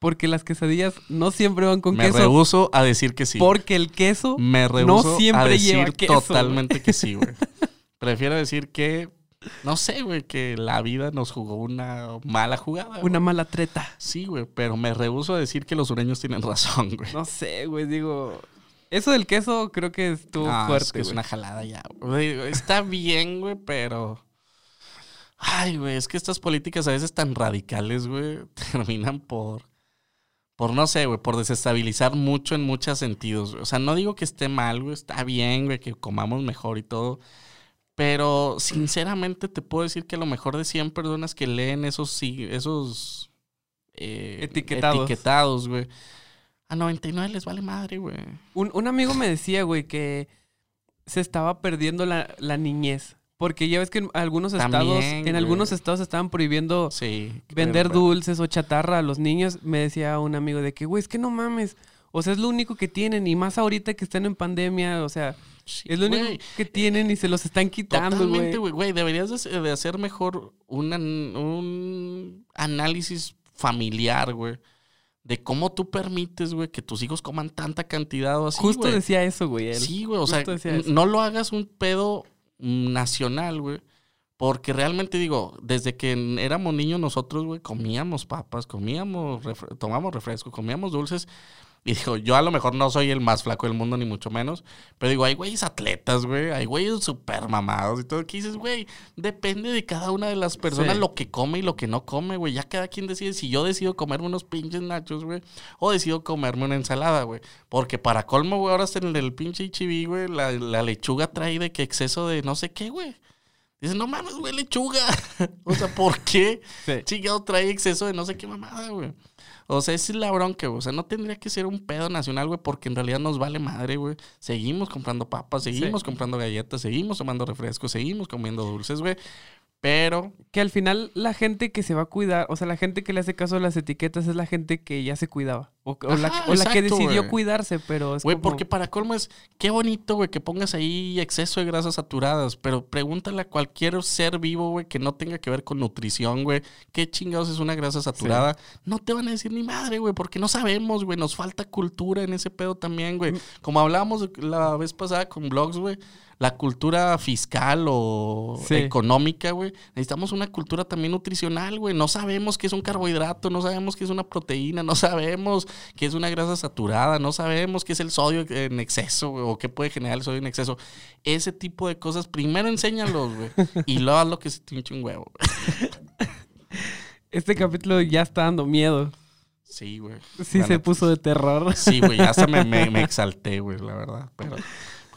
Porque las quesadillas no siempre van con Me queso. rehuso a decir que sí. Porque el queso Me rehuso siempre a decir lleva queso, totalmente que sí, güey. Prefiero decir que... No sé, güey, que la vida nos jugó una mala jugada. güey. Una mala treta. Sí, güey, pero me rehuso a decir que los sureños tienen razón, güey. No sé, güey, digo. Eso del queso creo que estuvo fuerte. es que es güey. una jalada ya. güey. Está bien, güey, pero. Ay, güey, es que estas políticas a veces tan radicales, güey, terminan por. por no sé, güey, por desestabilizar mucho en muchos sentidos. güey. O sea, no digo que esté mal, güey, está bien, güey, que comamos mejor y todo. Pero sinceramente te puedo decir que lo mejor de 100 personas que leen esos, sí- esos eh, Etiquetados. etiquetados, güey. A 99 les vale madre, güey. Un, un amigo me decía, güey, que se estaba perdiendo la, la niñez. Porque ya ves que en algunos También, estados, en algunos estados estaban prohibiendo Sí. vender pero- dulces o chatarra a los niños. Me decía un amigo de que, güey, es que no mames. O sea, es lo único que tienen. Y más ahorita que están en pandemia. O sea, Sí, es lo único que tienen y se los están quitando, Totalmente, güey. güey. Deberías de, hacer mejor un, an- un análisis familiar, güey. De cómo tú permites, güey, que tus hijos coman tanta cantidad o así, Justo decía eso, güey. Sí, güey. O sea, no lo hagas un pedo nacional, güey. Porque realmente digo, desde que éramos niños nosotros, güey, comíamos papas, comíamos, tomamos refresco, comíamos dulces. Y digo, yo a lo mejor no soy el más flaco del mundo, ni mucho menos. Pero digo, hay güeyes atletas, güey. Hay güeyes súper mamados y todo. Que dices, güey, depende de cada una de las personas Sí. lo que come y lo que no come, güey. Ya cada quien decide si yo decido comerme unos pinches nachos, güey. O decido comerme una ensalada, güey. Porque para colmo, güey, ahora hasta en el pinche Ichibi, güey, la, la lechuga trae de que exceso de no sé qué, güey. Dices, no mames, güey, lechuga. o sea, ¿por qué? Sí. Chingado trae exceso de no sé qué mamada, güey. O sea, es la bronca, güey. O sea, no tendría que ser un pedo nacional, güey, porque en realidad nos vale madre, güey. Seguimos comprando papas, seguimos Sí. comprando galletas, seguimos tomando refrescos, seguimos comiendo dulces, güey. Pero, Que al final la gente que se va a cuidar, o sea, la gente que le hace caso a las etiquetas es la gente que ya se cuidaba. O, o la, que decidió cuidarse, pero es güey, como- porque para colmo es, qué bonito, güey, que pongas ahí exceso de grasas saturadas. Pero pregúntale a cualquier ser vivo, güey, que no tenga que ver con nutrición, güey. ¿Qué chingados es una grasa saturada? No te van a decir ni madre, güey, porque no sabemos, güey. Nos falta cultura en ese pedo también, güey. Mm. Como hablábamos la vez pasada con blogs, güey. La cultura fiscal o Sí. económica, güey. Necesitamos una cultura también nutricional, güey. No sabemos qué es un carbohidrato, no sabemos qué es una proteína, no sabemos qué es una grasa saturada, no sabemos qué es el sodio en exceso, güey, o qué puede generar el sodio en exceso. Ese tipo de cosas, primero enséñalos, güey. y luego haz lo que se te hinche un huevo. Este capítulo ya está dando miedo. Sí, güey. Sí se puso de terror. Sí, güey, ya hasta me, me, me exalté, güey, la verdad. Pero,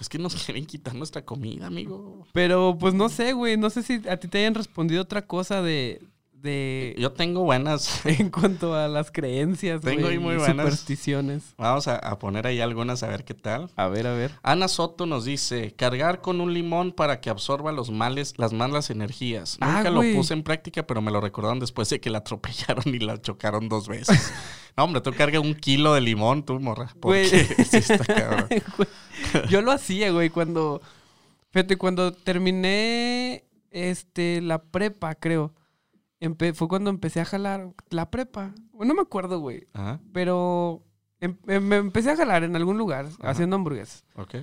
pues que nos quieren quitar nuestra comida, amigo. Pero pues no sé, güey. No sé si a ti te hayan respondido otra cosa de. De Yo tengo buenas. en cuanto a las creencias. Tengo ahí muy buenas. Supersticiones. Vamos a, a poner ahí algunas a ver qué tal. A ver, a ver. Ana Soto nos dice, cargar con un limón para que absorba los males, las malas energías. Ah, Nunca lo puse en práctica, pero me lo recordaron después de que la atropellaron y la chocaron dos veces. no, hombre, tú cargas un kilo de limón, tú, morra. Porque sí está cabrón. Yo lo hacía, güey, cuando. Fíjate, cuando terminé este, la prepa, creo. Empe- fue cuando empecé a jalar la prepa. No me acuerdo, güey. Ajá, Pero em- em- me empecé a jalar en algún lugar Ajá. haciendo hamburguesas. ok.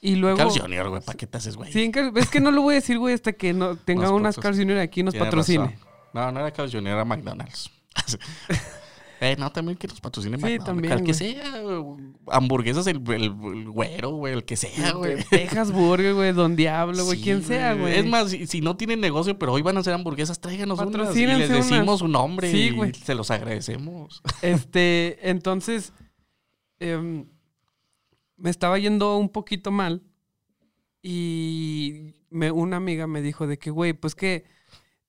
Y luego. Carl Jr., güey, ¿para qué te haces, güey? Sí, es que no lo voy a decir, güey, hasta que no tenga Nos unas Carl Jr. aquí y nos patrocine. razón. No, no era Carl Jr., era McDonald's. Eh, no, también que nos patrocine Sí, McDonald's. también, Al que sea, güey. hamburguesas, el, el, el güero, güey, el que sea, güey. Texas Burger, güey, Don Diablo, güey, Sí, quien sea, güey. Es más, si, si no tienen negocio, pero hoy van a hacer hamburguesas, tráiganos unas y les decimos un nombre Sí, y güey. se los agradecemos. Este, entonces, em, me estaba yendo un poquito mal y me, una amiga me dijo de que, güey, pues que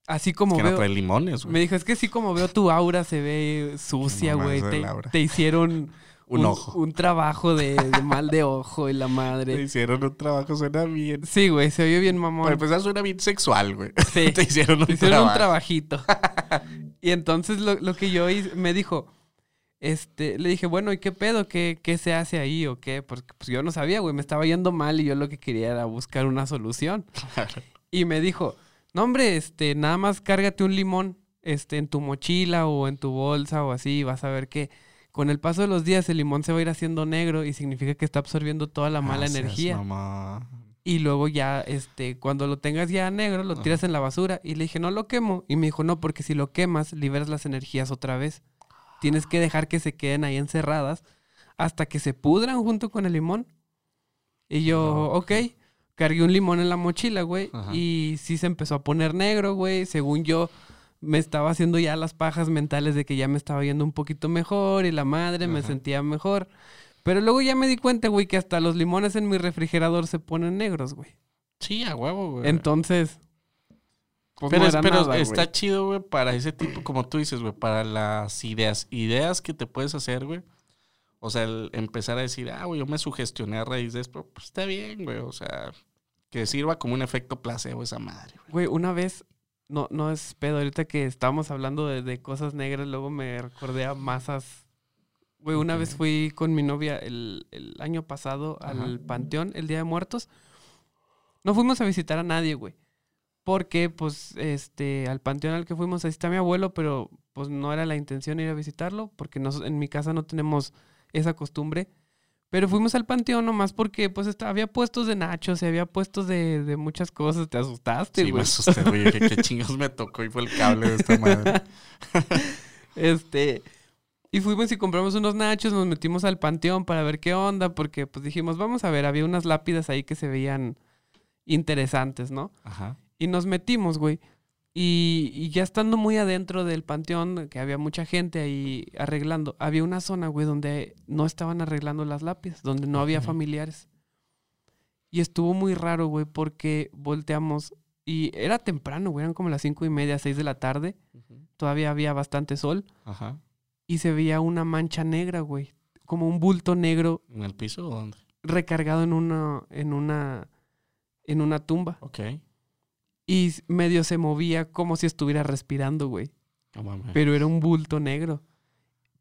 así como que no veo, trae limones, me güey. dijo, es que así como veo tu aura se ve sucia, No güey, te, te hicieron Un ojo. un trabajo de, de mal de ojo y la Te madre. hicieron un trabajo, suena bien. Sí, güey, se oye bien mamón. Para empezar, suena bien sexual, güey. Sí. Te hicieron un Te hicieron un trabajito. y entonces lo, lo que yo hice, me dijo, este, le dije, bueno, ¿y qué pedo? ¿Qué, qué se hace ahí o qué? Porque pues yo no sabía, güey, me estaba yendo mal y yo lo que quería era buscar una solución. Y me dijo, no, hombre, este, nada más cárgate un limón, este, en tu mochila o en tu bolsa o así, y vas a ver que con el paso de los días el limón se va a ir haciendo negro y significa que está absorbiendo toda la mala energía. mamá. Y luego ya, este, cuando lo tengas ya negro, lo tiras en la basura. Y le dije, no lo quemo. Y me dijo, no, porque si lo quemas, liberas las energías otra vez. Tienes que dejar que se queden ahí encerradas hasta que se pudran junto con el limón. Y yo, No, ok. Cargué un limón en la mochila, güey. Ajá. Y sí se empezó a poner negro, güey. Según yo, me estaba haciendo ya las pajas mentales de que ya me estaba yendo un poquito mejor y la madre me sentía mejor. Pero luego ya me di cuenta, güey, que hasta los limones en mi refrigerador se ponen negros, güey. Sí, a huevo, güey. Entonces. pues, pero no era pero nada, está güey. chido, güey, para ese tipo, como tú dices, güey, para las ideas, ideas que te puedes hacer, güey. O sea, el empezar a decir, ah, güey, yo me sugestioné a raíz de esto, pues está bien, güey. O sea, que sirva como un efecto placebo esa madre, güey. Güey, una vez. No, no es pedo. Ahorita que estábamos hablando de, de cosas negras, luego me recordé a masas. Güey, una Ok. vez fui con mi novia el, el año pasado Ajá. al panteón, el Día de Muertos. No fuimos a visitar a nadie, güey. Porque, pues, este, al panteón al que fuimos, ahí está mi abuelo, pero pues no era la intención ir a visitarlo, porque nos- en mi casa no tenemos esa costumbre. Pero fuimos al panteón nomás porque, pues, está- había puestos de nachos y había puestos de, de muchas cosas. Te asustaste, Sí, me güey. asusté, güey. Dije, ¿Qué chingos me tocó? Y fue el cable de esta madre. Este, y fuimos y compramos unos nachos, nos metimos al panteón para ver qué onda, porque pues dijimos, vamos a ver, había unas lápidas ahí que se veían interesantes, ¿no? Ajá. Y nos metimos, güey. Y, y ya estando muy adentro del panteón, que había mucha gente ahí arreglando, había una zona, güey, donde no estaban arreglando las lápidas, donde no había familiares. Y estuvo muy raro, güey, porque volteamos y era temprano, güey, eran como las cinco y media, seis de la tarde. Todavía había bastante sol Ajá. y se veía una mancha negra, güey. Como un bulto negro ¿En el piso o dónde? recargado en una, en una, en una tumba. Ok. Y medio se movía como si estuviera respirando, güey. Pero era un bulto negro.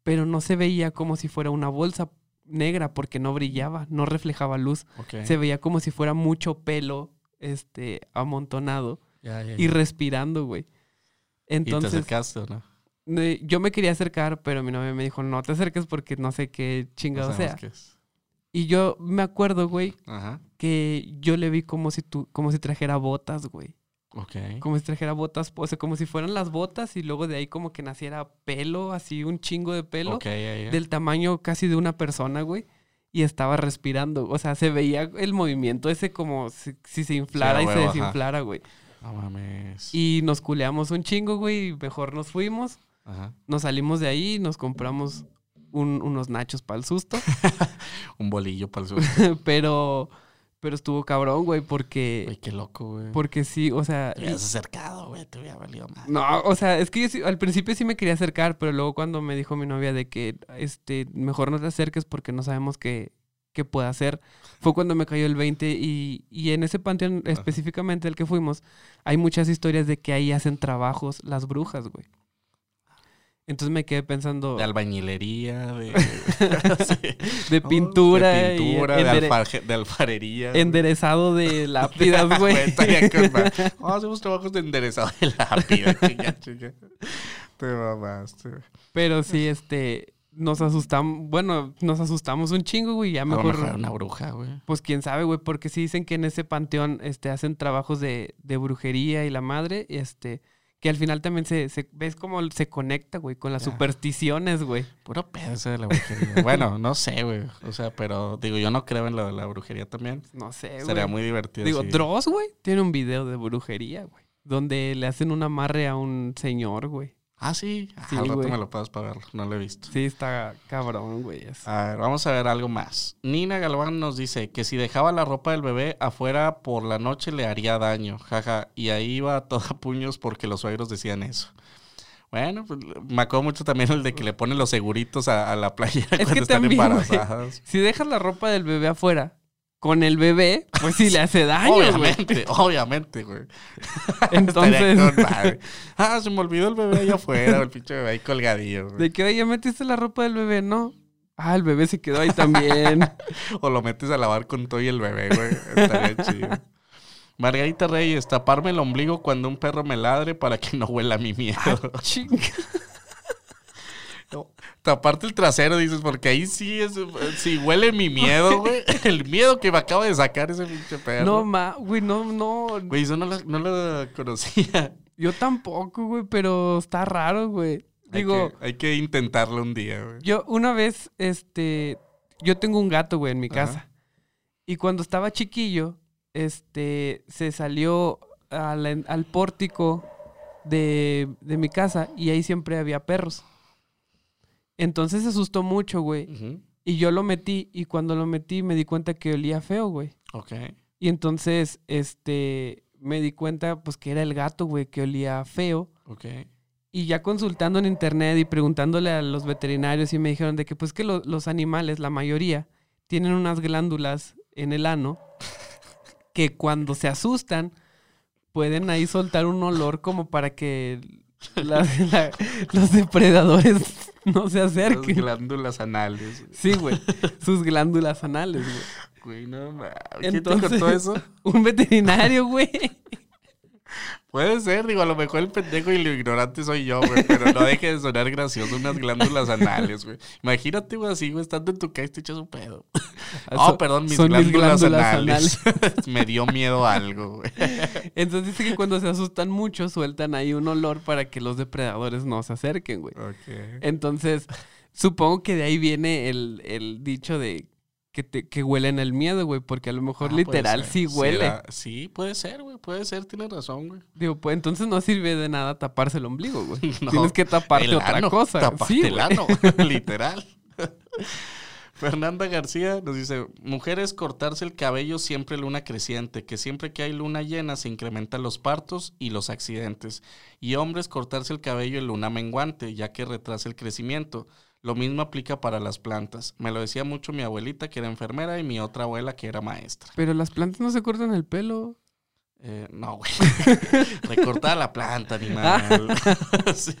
Pero no se veía como si fuera una bolsa negra porque no brillaba, no reflejaba luz. Se veía como si fuera mucho pelo, este, amontonado y respirando, güey. ¿Y te Entonces, acercaste o no? yo me quería acercar, pero mi novia me dijo, no te acerques porque no sé qué chingado No sea. qué. Y yo me acuerdo, güey, Ajá. que yo le vi como si tú, como si trajera botas, güey. Como si trajera botas, o sea, como si fueran las botas y luego de ahí como que naciera pelo, así un chingo de pelo, del tamaño casi de una persona, güey. Y estaba respirando. O sea, se veía el movimiento ese como si, si se inflara y se ajá. desinflara, güey. No mames. Y nos culeamos un chingo, güey. y Mejor nos fuimos. Ajá. Nos salimos de ahí, nos compramos un- unos nachos para el susto. Un bolillo para el sur. pero, pero estuvo cabrón, güey, porque, Güey, qué loco, güey. porque sí, o sea, Te hubieras acercado, güey. Te hubiera valido más. no, o sea, es que yo sí- al principio sí me quería acercar, pero luego cuando me dijo mi novia de que, este, mejor no te acerques porque no sabemos qué, qué puede hacer, fue cuando me cayó el 20 y, y en ese panteón específicamente el que fuimos, hay muchas historias de que ahí hacen trabajos las brujas, güey. Entonces me quedé pensando De albañilería, de... Sí. de No, pintura, De pintura, de, de alfarería. enderezado de lápidas, güey. Oh, hacemos trabajos de enderezado de lápida. Chinga, chinga. Te mamaste. Pero sí, este, nos asustamos, bueno, nos asustamos un chingo, güey, ya mejor, era una bruja, güey. pues quién sabe, güey, porque sí dicen que en ese panteón, este, hacen trabajos de, de brujería y la madre, este, que al final también se, se ves cómo se conecta, güey, con las Ya. supersticiones, güey. Puro pedo ese de la brujería. bueno, no sé, güey. O sea, pero digo, yo no creo en lo de la brujería también. No sé, güey. Sería muy divertido. Digo, si- Dross, güey, tiene un video de brujería, güey, donde le hacen un amarre a un señor, güey. Ah, sí. Sí, Al rato güey. me lo pasas para verlo. No lo he visto. Sí, está cabrón, güey. eso. A ver, vamos a ver algo más. Nina Galván nos dice que si dejaba la ropa del bebé afuera por la noche le haría daño. Jaja. Y ahí iba a toda puños porque los suegros decían eso. Bueno, pues, me acuerdo mucho también el de que le ponen los seguritos a, a la playa cuando que están también, embarazadas. Si dejas la ropa del bebé afuera, con el bebé, pues sí le hace daño, güey. obviamente, obviamente, güey. Entonces, con. Ah, se me olvidó el bebé allá afuera, el pinche bebé ahí colgadillo. güey. de que, oye, metiste la ropa del bebé, ¿no? Ah, el bebé se quedó ahí también. O lo metes a lavar con todo y el bebé, güey. Estaría chido. Margarita Reyes, taparme el ombligo cuando un perro me ladre para que no huela mi miedo. Chinga. Taparte el trasero, dices, porque ahí sí es. Si huele mi miedo, güey. El miedo que me acaba de sacar ese pinche perro. No, ma, güey, no, no. Güey, eso no lo, no lo conocía. Yo tampoco, güey, pero está raro, güey. Hay Digo, que- hay que intentarlo un día, güey. yo una vez, este, yo tengo un gato, güey, en mi Ajá. casa. Y cuando estaba chiquillo, este, se salió al, al pórtico de, de mi casa y ahí siempre había perros. Entonces se asustó mucho, güey. Y yo lo metí y cuando lo metí me di cuenta que olía feo, güey. Ok. Y entonces, este, me di cuenta pues que era el gato, güey, que olía feo. Ok. Y ya consultando en internet y preguntándole a los veterinarios y me dijeron de que pues que lo- los animales, la mayoría, tienen unas glándulas en el ano que cuando se asustan pueden ahí soltar un olor como para que la- la- los depredadores no se acerquen. glándulas anales. güey. Sí, güey. Sus glándulas anales, güey. Güey, no mames. ¿Quién te Entonces- contó eso? Un veterinario, güey. Puede ser, digo, a lo mejor el pendejo y lo ignorante soy yo, güey, pero no deje de sonar gracioso unas glándulas anales, güey. Imagínate, güey, así, güey, estando en tu casa y te echas un pedo. Oh, Son- perdón, mis glándulas, mis glándulas anales. Me dio miedo algo, güey. Entonces dice que cuando se asustan mucho sueltan ahí un olor para que los depredadores no se acerquen, güey. Ok. Entonces, supongo que de ahí viene el, el dicho de que, te, que huelen el miedo, güey, porque a lo mejor Ah, literal sí huele. Sí, puede ser, güey, puede ser, tienes razón, güey. Digo, pues entonces no sirve de nada taparse el ombligo, güey. No, Tienes que taparte El otra ano, cosa. taparte Sí, el ano, literal. Fernanda García nos dice, mujeres cortarse el cabello siempre luna creciente, que siempre que hay luna llena se incrementan los partos y los accidentes. Y hombres cortarse el cabello en luna menguante, ya que retrasa el crecimiento. Lo mismo aplica para las plantas. Me lo decía mucho mi abuelita, que era enfermera, y mi otra abuela, que era maestra. Pero las plantas no se cortan el pelo. Eh, no, güey. Recortada la planta, animal. Sí.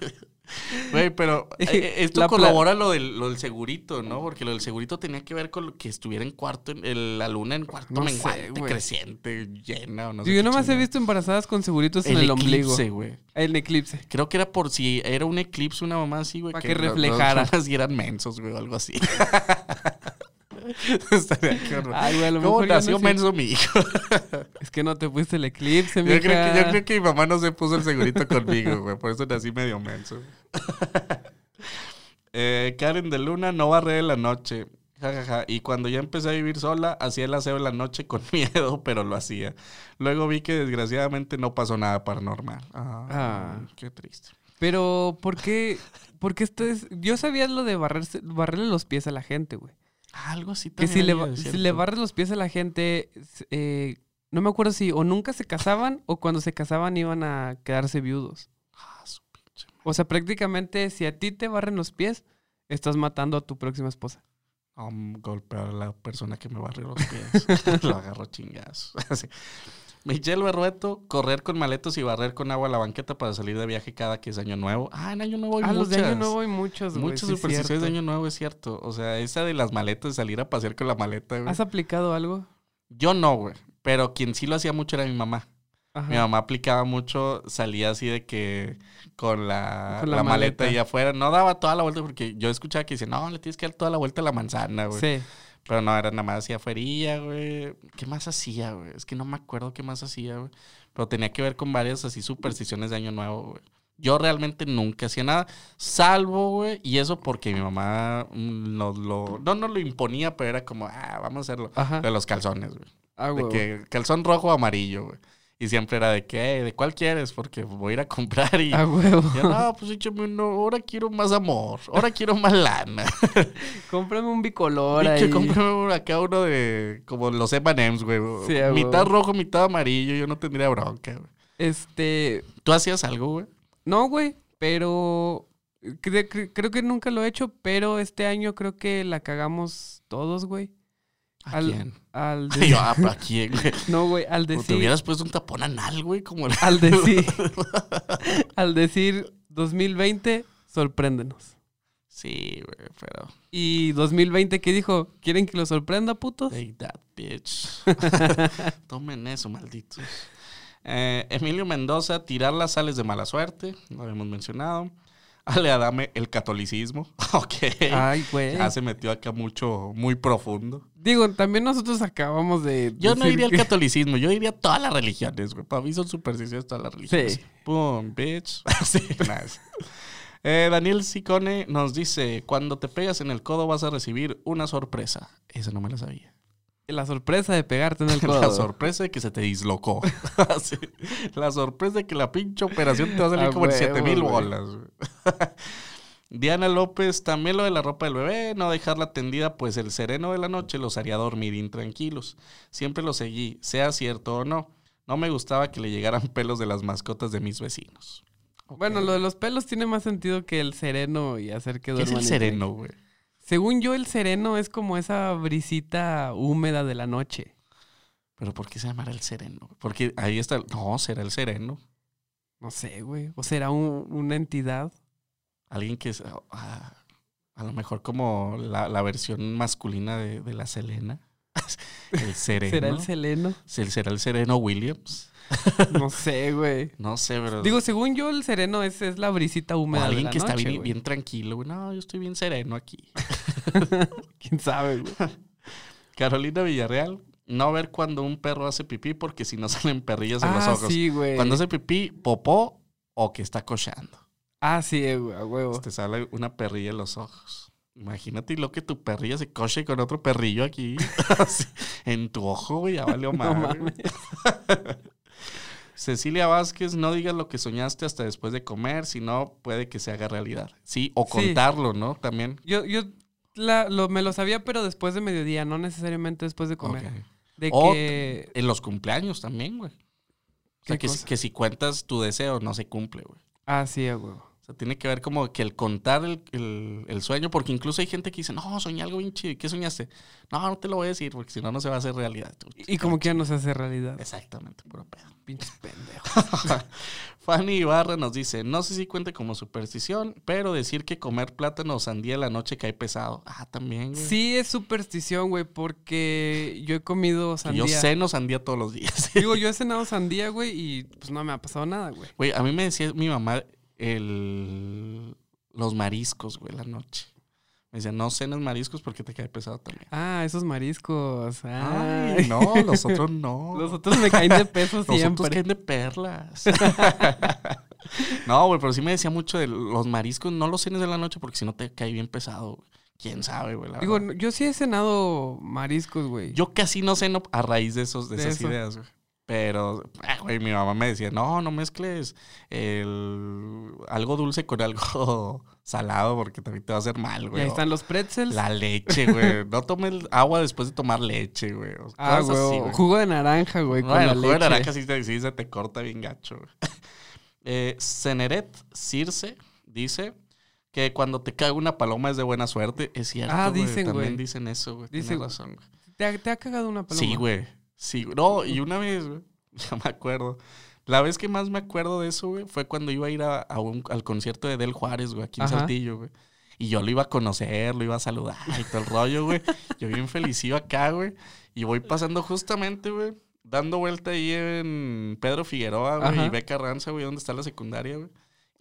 Güey, pero eh, eh, esto La corrobora lo del, lo del segurito, ¿no? Porque lo del segurito tenía que ver con lo que estuviera en cuarto, el- la luna en cuarto No sé, menguante, güey. creciente, llena o no sé. Yo nomás he chingada. visto embarazadas con seguritos en el ombligo. eclipse, güey. El eclipse. Creo que era por si era un eclipse, una mamá así, güey. Pa' que lo- reflejara. dieran mensos, güey, o algo así. Estaría cabrón. Ay, güey, a lo ¿Cómo mejor ya no nació sé. menso mi hijo? Es que no te fuiste el eclipse, Yo creo, que, yo creo que mi mamá no se puso el segurito conmigo, güey. Por eso nací medio menso. Eh, Karen de Luna no barré en la noche. Ja, ja, ja. Y cuando ya empecé a vivir sola, hacía el aseo en la noche con miedo, pero lo hacía. Luego vi que desgraciadamente no pasó nada paranormal. Ah, Ah. qué triste. Pero, ¿por qué? Porque ustedes... Yo sabía lo de barrerse, barrerle los pies a la gente, güey. Algo así Que también si le, si barres los pies a la gente, eh, no me acuerdo si o nunca se casaban o cuando se casaban iban a quedarse viudos. Ah, su pinche madre. O sea, prácticamente si a ti te barren los pies, estás matando a tu próxima esposa. Um, golpear a la persona que me barrió los pies. lo agarro chingazo. Michelle Berrueto, correr con maletos y barrer con agua a la banqueta para salir de viaje cada que es año nuevo. Ah, en año nuevo hay Ah, los de muchas. año nuevo hay muchos, güey. Muchas sí supersticiones de año nuevo, es cierto. O sea, esa de las maletas, salir a pasear con la maleta, güey. ¿Has aplicado algo? Yo no, güey. Pero quien sí lo hacía mucho era mi mamá. Ajá. Mi mamá aplicaba mucho, salía así de que con la, Con la la maleta maleta. ahí afuera. No daba toda la vuelta porque yo escuchaba que dice, no, le tienes que dar toda la vuelta a la manzana, güey. Sí. Pero no, era nada más hacia afuera, güey. ¿Qué más hacía, güey? Es que no me acuerdo qué más hacía, güey. Pero tenía que ver con varias así supersticiones de Año Nuevo, güey. Yo realmente nunca hacía nada, salvo, güey, y eso porque mi mamá mm, nos lo, no nos lo imponía, pero era como, ah, vamos a hacerlo. Ajá. De los calzones, güey. Ah, De que calzón rojo o amarillo, güey. Y siempre era de "Eh, ¿de cuál quieres? Porque voy a ir a comprar y... Ah, huevo. yo, no, pues échame uno, ahora quiero más amor, ahora quiero más lana. Cómprame un bicolor Y ahí. que compré acá uno de como los M&M's, güey. Sí, a mitad rojo, mitad amarillo. Yo no tendría bronca, güey. Este... ¿Tú hacías algo, güey? No, güey, pero... cre- cre- creo que nunca lo he hecho, pero este año creo que la cagamos todos, güey. ¿A Al- quién? Al decir... yo, ah, ¿a quién, güey? No, güey, al Como Te decir... hubieras puesto un tapón anal, güey, como el... Al decir... al decir 2020, sorpréndenos. Sí, güey, pero... Y 2020, ¿qué dijo? ¿Quieren que lo sorprenda, putos? Take that, bitch. Tomen eso, malditos. Eh, Emilio Mendoza, tirar las sales de mala suerte. Lo habíamos mencionado. Ale Adame, el catolicismo. ok. Ay, güey. Ya se metió acá mucho, muy profundo. Digo, también nosotros acabamos de. Yo no iría al que- catolicismo, yo iría a todas las religiones, güey. Para mí son supersticiones todas las religiones. Sí. Boom, bitch. sí, nice. Eh, Daniel Sicone nos dice: Cuando te pegas en el codo vas a recibir una sorpresa. Esa no me la sabía. La sorpresa de pegarte en el codo. La sorpresa de que se te dislocó. La sorpresa de que la pinche operación te va a salir como en huevo, 7 mil bolas. Diana López, también lo de la ropa del bebé, no dejarla tendida, pues el sereno de la noche los haría dormir intranquilos. Siempre lo seguí, sea cierto o no. No me gustaba que le llegaran pelos de las mascotas de mis vecinos. Bueno, lo de los pelos tiene más sentido que el sereno y hacer que ¿Qué es duerman. el sereno, güey? Según yo, el sereno es como esa brisita húmeda de la noche. Pero ¿por qué se llamará el sereno? Porque ahí está. el- No, será el sereno. No sé, güey. O será un- una entidad. Alguien que es. ah, a lo mejor como la, la versión masculina de, de la Selena. el sereno. ¿Será el seleno? ¿Se- ¿Será el sereno Williams? No sé, güey. No sé, pero. Digo, según yo, el sereno es, es la brisita o húmeda alguien de la que está noche, bien, güey. bien tranquilo. güey. No, yo estoy bien sereno aquí. ¿Quién sabe, güey? Carolina Villarreal. No ver cuando un perro hace pipí porque si no salen perrillos en los ah, ojos. sí, güey. Cuando hace pipí, popó o que está cochando. Ah, sí, eh, güey, a huevo. Te sale una perrilla en los ojos. Imagínate lo que tu perrilla se coche con otro perrillo aquí. en tu ojo, güey, ya valió No madre. Cecilia Vázquez, no digas lo que soñaste hasta después de comer, si no puede que se haga realidad. Sí, o Sí. contarlo, ¿no? También. Yo, yo la- lo, me lo sabía, pero después de mediodía, no necesariamente después de comer. De O que. En los cumpleaños también, güey. O sea, ¿Qué que, que si cuentas tu deseo, no se cumple, güey. Ah, sí, huevo. O sea, tiene que ver como que el contar el, el- el sueño, porque incluso hay gente que dice, no, soñé algo bien chido. ¿Y ¿Qué soñaste? No, no te lo voy a decir, porque si no, no se va a hacer realidad. Tú- Y como que ya no se hace realidad. Exactamente, puro pedo. Pinches pendejos. Fanny Ibarra nos dice, no sé si cuente como superstición, pero decir que comer plátano o sandía en la noche cae pesado. Ah, también, güey. Sí es superstición, güey, porque yo he comido sandía. Yo ceno sandía todos los días. Digo, yo he cenado sandía, güey, y pues no me ha pasado nada, güey. Güey, a mí me decía mi mamá el... los mariscos, güey, la noche. Me decía, no cenes mariscos porque te cae pesado también. Ah, esos mariscos. Ay, Ay. no, los otros no. Los otros me caen de peso Los otros siempre. caen de perlas. no, güey, pero sí me decía mucho de los mariscos, no los cenes de la noche porque si no te cae bien pesado. güey. Quién sabe, güey. la Digo, verdad. yo sí he cenado mariscos, güey. Yo casi no ceno a raíz de, esos, de, De esas eso. ideas, güey. Pero, ah, güey, mi mamá me decía, no, no mezcles el, algo dulce con algo salado porque también te va a hacer mal, güey. ahí están los pretzels. La leche, güey. No tomes agua después de tomar leche, güey. Ah, así, güey. Jugo de naranja, güey, No, con el la jugo de leche. naranja sí, sí se te corta bien gacho. güey. Eh, Ceneret Circe dice que cuando te cae una paloma es de buena suerte. Es cierto, Ah, güey. dicen, También güey. dicen eso, güey. Dicen- Tienes razón, güey. ¿Te, ha, te ha cagado una paloma? Sí, güey. Sí. No, y una vez, güey, ya me acuerdo. La vez que más me acuerdo de eso, güey, fue cuando iba a ir a, a un- al concierto de Del Juárez, güey, aquí en Ajá. Saltillo, güey. Y yo lo iba a conocer, lo iba a saludar y todo el rollo, güey. Yo bien feliz iba acá, güey. Y voy pasando justamente, güey, dando vuelta ahí en Pedro Figueroa, güey, y Beca Ranza, güey, donde está la secundaria, güey.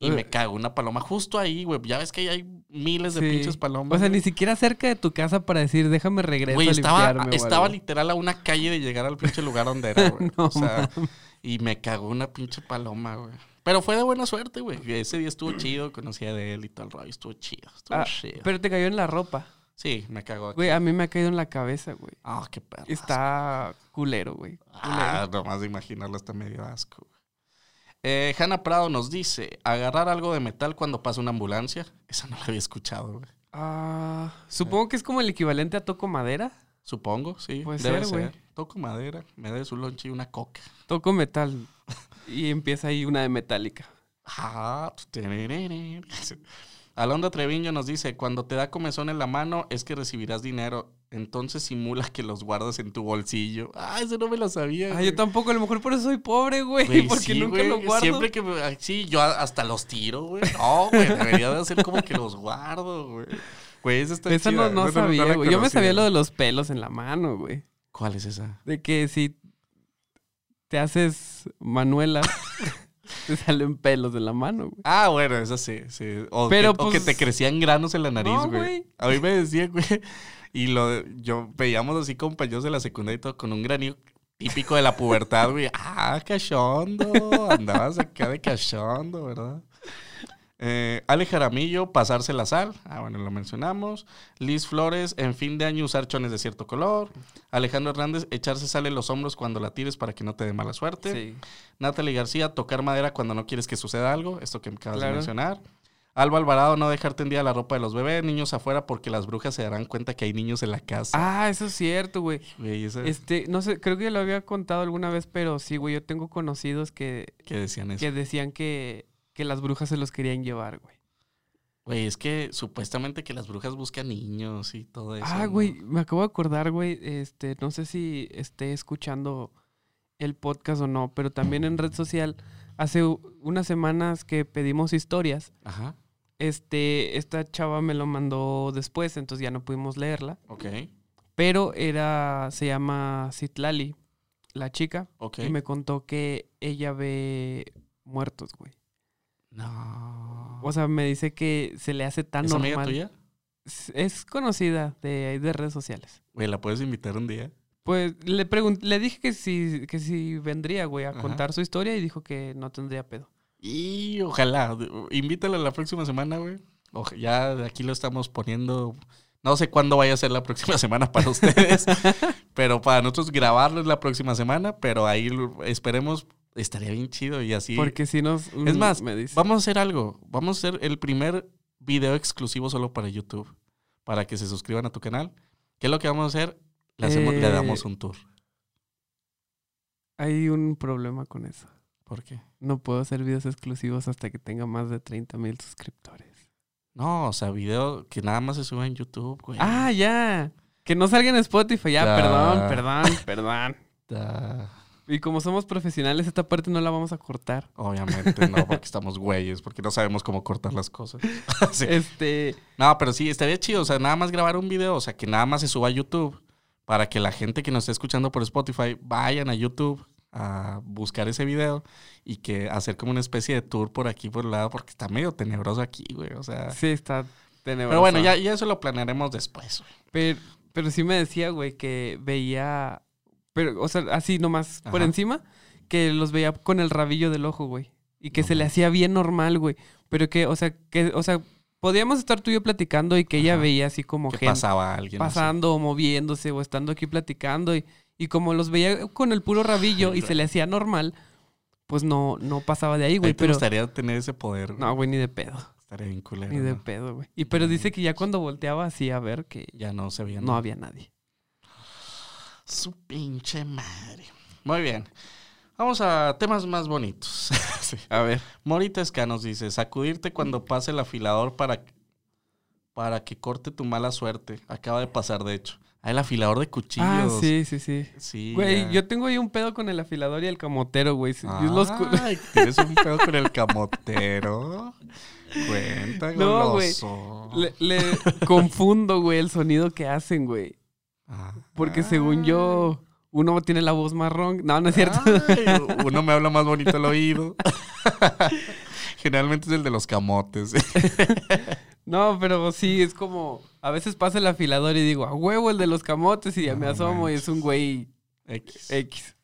Y Eh. me cago una paloma justo ahí, güey. Ya ves que ahí hay miles de Sí. pinches palomas. O sea, güey. ni siquiera cerca de tu casa para decir, déjame regresar Güey, a estaba, limpiarme o estaba literal a una calle de llegar al pinche lugar donde era, güey. No o sea, y me cagó una pinche paloma, güey. Pero fue de buena suerte, güey. Ese día estuvo chido, conocía de él y todo el rollo. Estuvo chido, estuvo Ah, chido. pero te cayó en la ropa. Sí, me cagó aquí. Güey, a mí me ha caído en la cabeza, güey. Ah, qué perro. Está culero, güey. Ah, nomás de imaginarlo está medio asco. güey. Eh, Hanna Prado nos dice, agarrar algo de metal cuando pasa una ambulancia. Esa no la había escuchado, güey. Ah, supongo que es como el equivalente a toco madera. Supongo, sí. Puede debe ser, güey. Toco madera, me debe su lonche y una coca. Toco metal. Y empieza ahí una de metálica. Ah. Alondra Treviño nos dice, cuando te da comezón en la mano es que recibirás dinero, entonces simula que los guardas en tu bolsillo. Ah, eso no me lo sabía. Ah, güey. yo tampoco, a lo mejor por eso soy pobre, güey. Güey, porque sí, nunca güey, lo guardo. Siempre que me- ay, sí, yo hasta los tiro, güey. No, güey, debería de hacer como que los guardo, güey. Güey, esa está Esa no, no la sabía, güey. Yo me sabía lo de los pelos en la mano, güey. ¿Cuál es esa? De que si te haces Manuela, te salen pelos en la mano, güey. Ah, bueno, esa sí, sí. O, Pero, que, o que pues, te crecían granos en la nariz, no, güey. güey. A mí me decían, güey. Y lo, yo veíamos así compañeros de la secundaria y todo con un granillo típico de la pubertad, güey. Ah, cachondo. Andabas acá de cachondo, ¿verdad? Eh, Ale Jaramillo, pasarse la sal. Ah, bueno, lo mencionamos. Liz Flores, en fin de año usar chones de cierto color. Alejandro Hernández, echarse sal en los hombros cuando la tires para que no te dé mala suerte. Sí. Natalie García, tocar madera cuando no quieres que suceda algo. Esto que me acabas Claro. de mencionar. Alba Alvarado, no dejar tendida la ropa de los bebés. Niños afuera porque las brujas se darán cuenta que hay niños en la casa. Ah, eso es cierto, güey. Este, no sé, creo que lo había contado alguna vez, pero sí, güey, yo tengo conocidos que, que decían eso. que decían que, que las brujas se los querían llevar, güey. Güey, es que supuestamente que las brujas buscan niños y todo eso. Ah, ¿no? güey, me acabo de acordar, güey, este, no sé si esté escuchando el podcast o no, pero también en red social, hace unas semanas que pedimos historias, Ajá, este, esta chava me lo mandó después, entonces ya no pudimos leerla, ok, pero era, se llama Citlali, la chica, ok. y me contó que ella ve muertos, güey. No. O sea, me dice que se le hace tan ¿Es normal. amiga tuya? Es- conocida de, de redes sociales. Güey, ¿la puedes invitar un día? Pues le le dije que si, que si vendría, güey, a Ajá. contar su historia y dijo que no tendría pedo. Y ojalá, invítala la próxima semana, güey. Ya aquí lo estamos poniendo. No sé cuándo vaya a ser la próxima semana para ustedes, pero para nosotros grabarlo es la próxima semana, pero ahí esperemos, estaría bien chido y así. Porque si nos... Es más, me dice. Vamos a hacer algo, vamos a hacer el primer video exclusivo solo para YouTube, para que se suscriban a tu canal. ¿Qué es lo que vamos a hacer? Le, hacemos- le Eh, damos un tour. Hay un problema con eso. ¿Por qué? No puedo hacer videos exclusivos hasta que tenga más de 30 mil suscriptores. No, o sea, video que nada más se sube en YouTube, güey. Ah, ya. Que no salga en Spotify. Ya, perdón, perdón, perdón. Da- Y como somos profesionales, esta parte no la vamos a cortar. Obviamente no, porque estamos güeyes, porque no sabemos cómo cortar las cosas. Sí. Este... No, pero sí, estaría chido, o sea, nada más grabar un video, o sea, que nada más se suba a YouTube, para que la gente que nos esté escuchando por Spotify vayan a YouTube a buscar ese video y que hacer como una especie de tour por aquí, por el lado, porque está medio tenebroso aquí, güey, o sea... Sí, está tenebroso. Pero bueno, ya, ya eso lo planearemos después, güey. Pero, pero sí me decía, güey, que veía. Pero, o sea, así nomás por Ajá. encima, que los veía con el rabillo del ojo, güey. Y que No se le hacía bien normal, güey. Pero que, o sea, que, o sea, podíamos estar tú y yo platicando y que ella Ajá. veía así como Que pasaba alguien así. pasando o moviéndose o estando aquí platicando. Y, y como los veía con el puro rabillo y se le hacía normal, pues no, no pasaba de ahí, Ahí güey. te Pero. gustaría tener ese poder, güey. No, güey, ni de pedo. Estaría bien culero, Ni de ¿no? pedo, güey. Y pero dice que ya cuando volteaba así a ver que Ya no se veía no nada. había nadie. Su pinche madre. Muy bien. Vamos a temas más bonitos. Sí. A ver. Morita Escanos dice, sacudirte cuando pase el afilador para, para que corte tu mala suerte. Acaba de pasar, de hecho. Ah, el afilador de cuchillos. Ah, sí, sí, sí. Sí, Güey, ya. yo tengo ahí un pedo con el afilador y el camotero, güey. Los Ay, tienes un pedo con el camotero. Cuenta, No, güey. le, le confundo, güey, el sonido que hacen, güey. Ah. Porque según yo, uno tiene la voz marrón. No, no es cierto. Ay, uno me habla más bonito el oído. Generalmente es el de los camotes. No, pero sí, es como... A veces pasa el afilador y digo, a huevo el de los camotes y ya me asomo y es un güey X. X.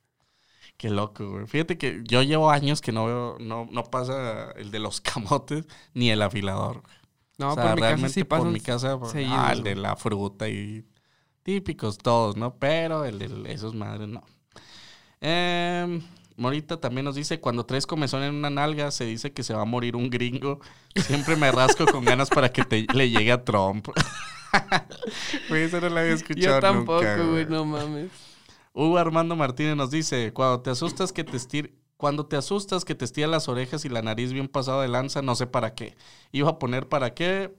Qué loco, güey. Fíjate que yo llevo años que no veo, no, no pasa el de los camotes ni el afilador. güey. No, o sea, por mi casa realmente sí por mi casa, por- seguidos, ah, el de la fruta y típicos todos, ¿no? Pero el de esos madres no. Em, Morita también nos dice, cuando traes comezón en una nalga, se dice que se va a morir un gringo. Siempre me rasco con ganas para que te, le llegue a Trump. Güey, eso no lo había escuchado Yo tampoco, güey, no mames. Hugo Armando Martínez nos dice, cuando te asustas que te estir... Cuando te asustas que te estira las orejas y la nariz bien pasado de lanza, no sé para qué. Iba a poner para qué,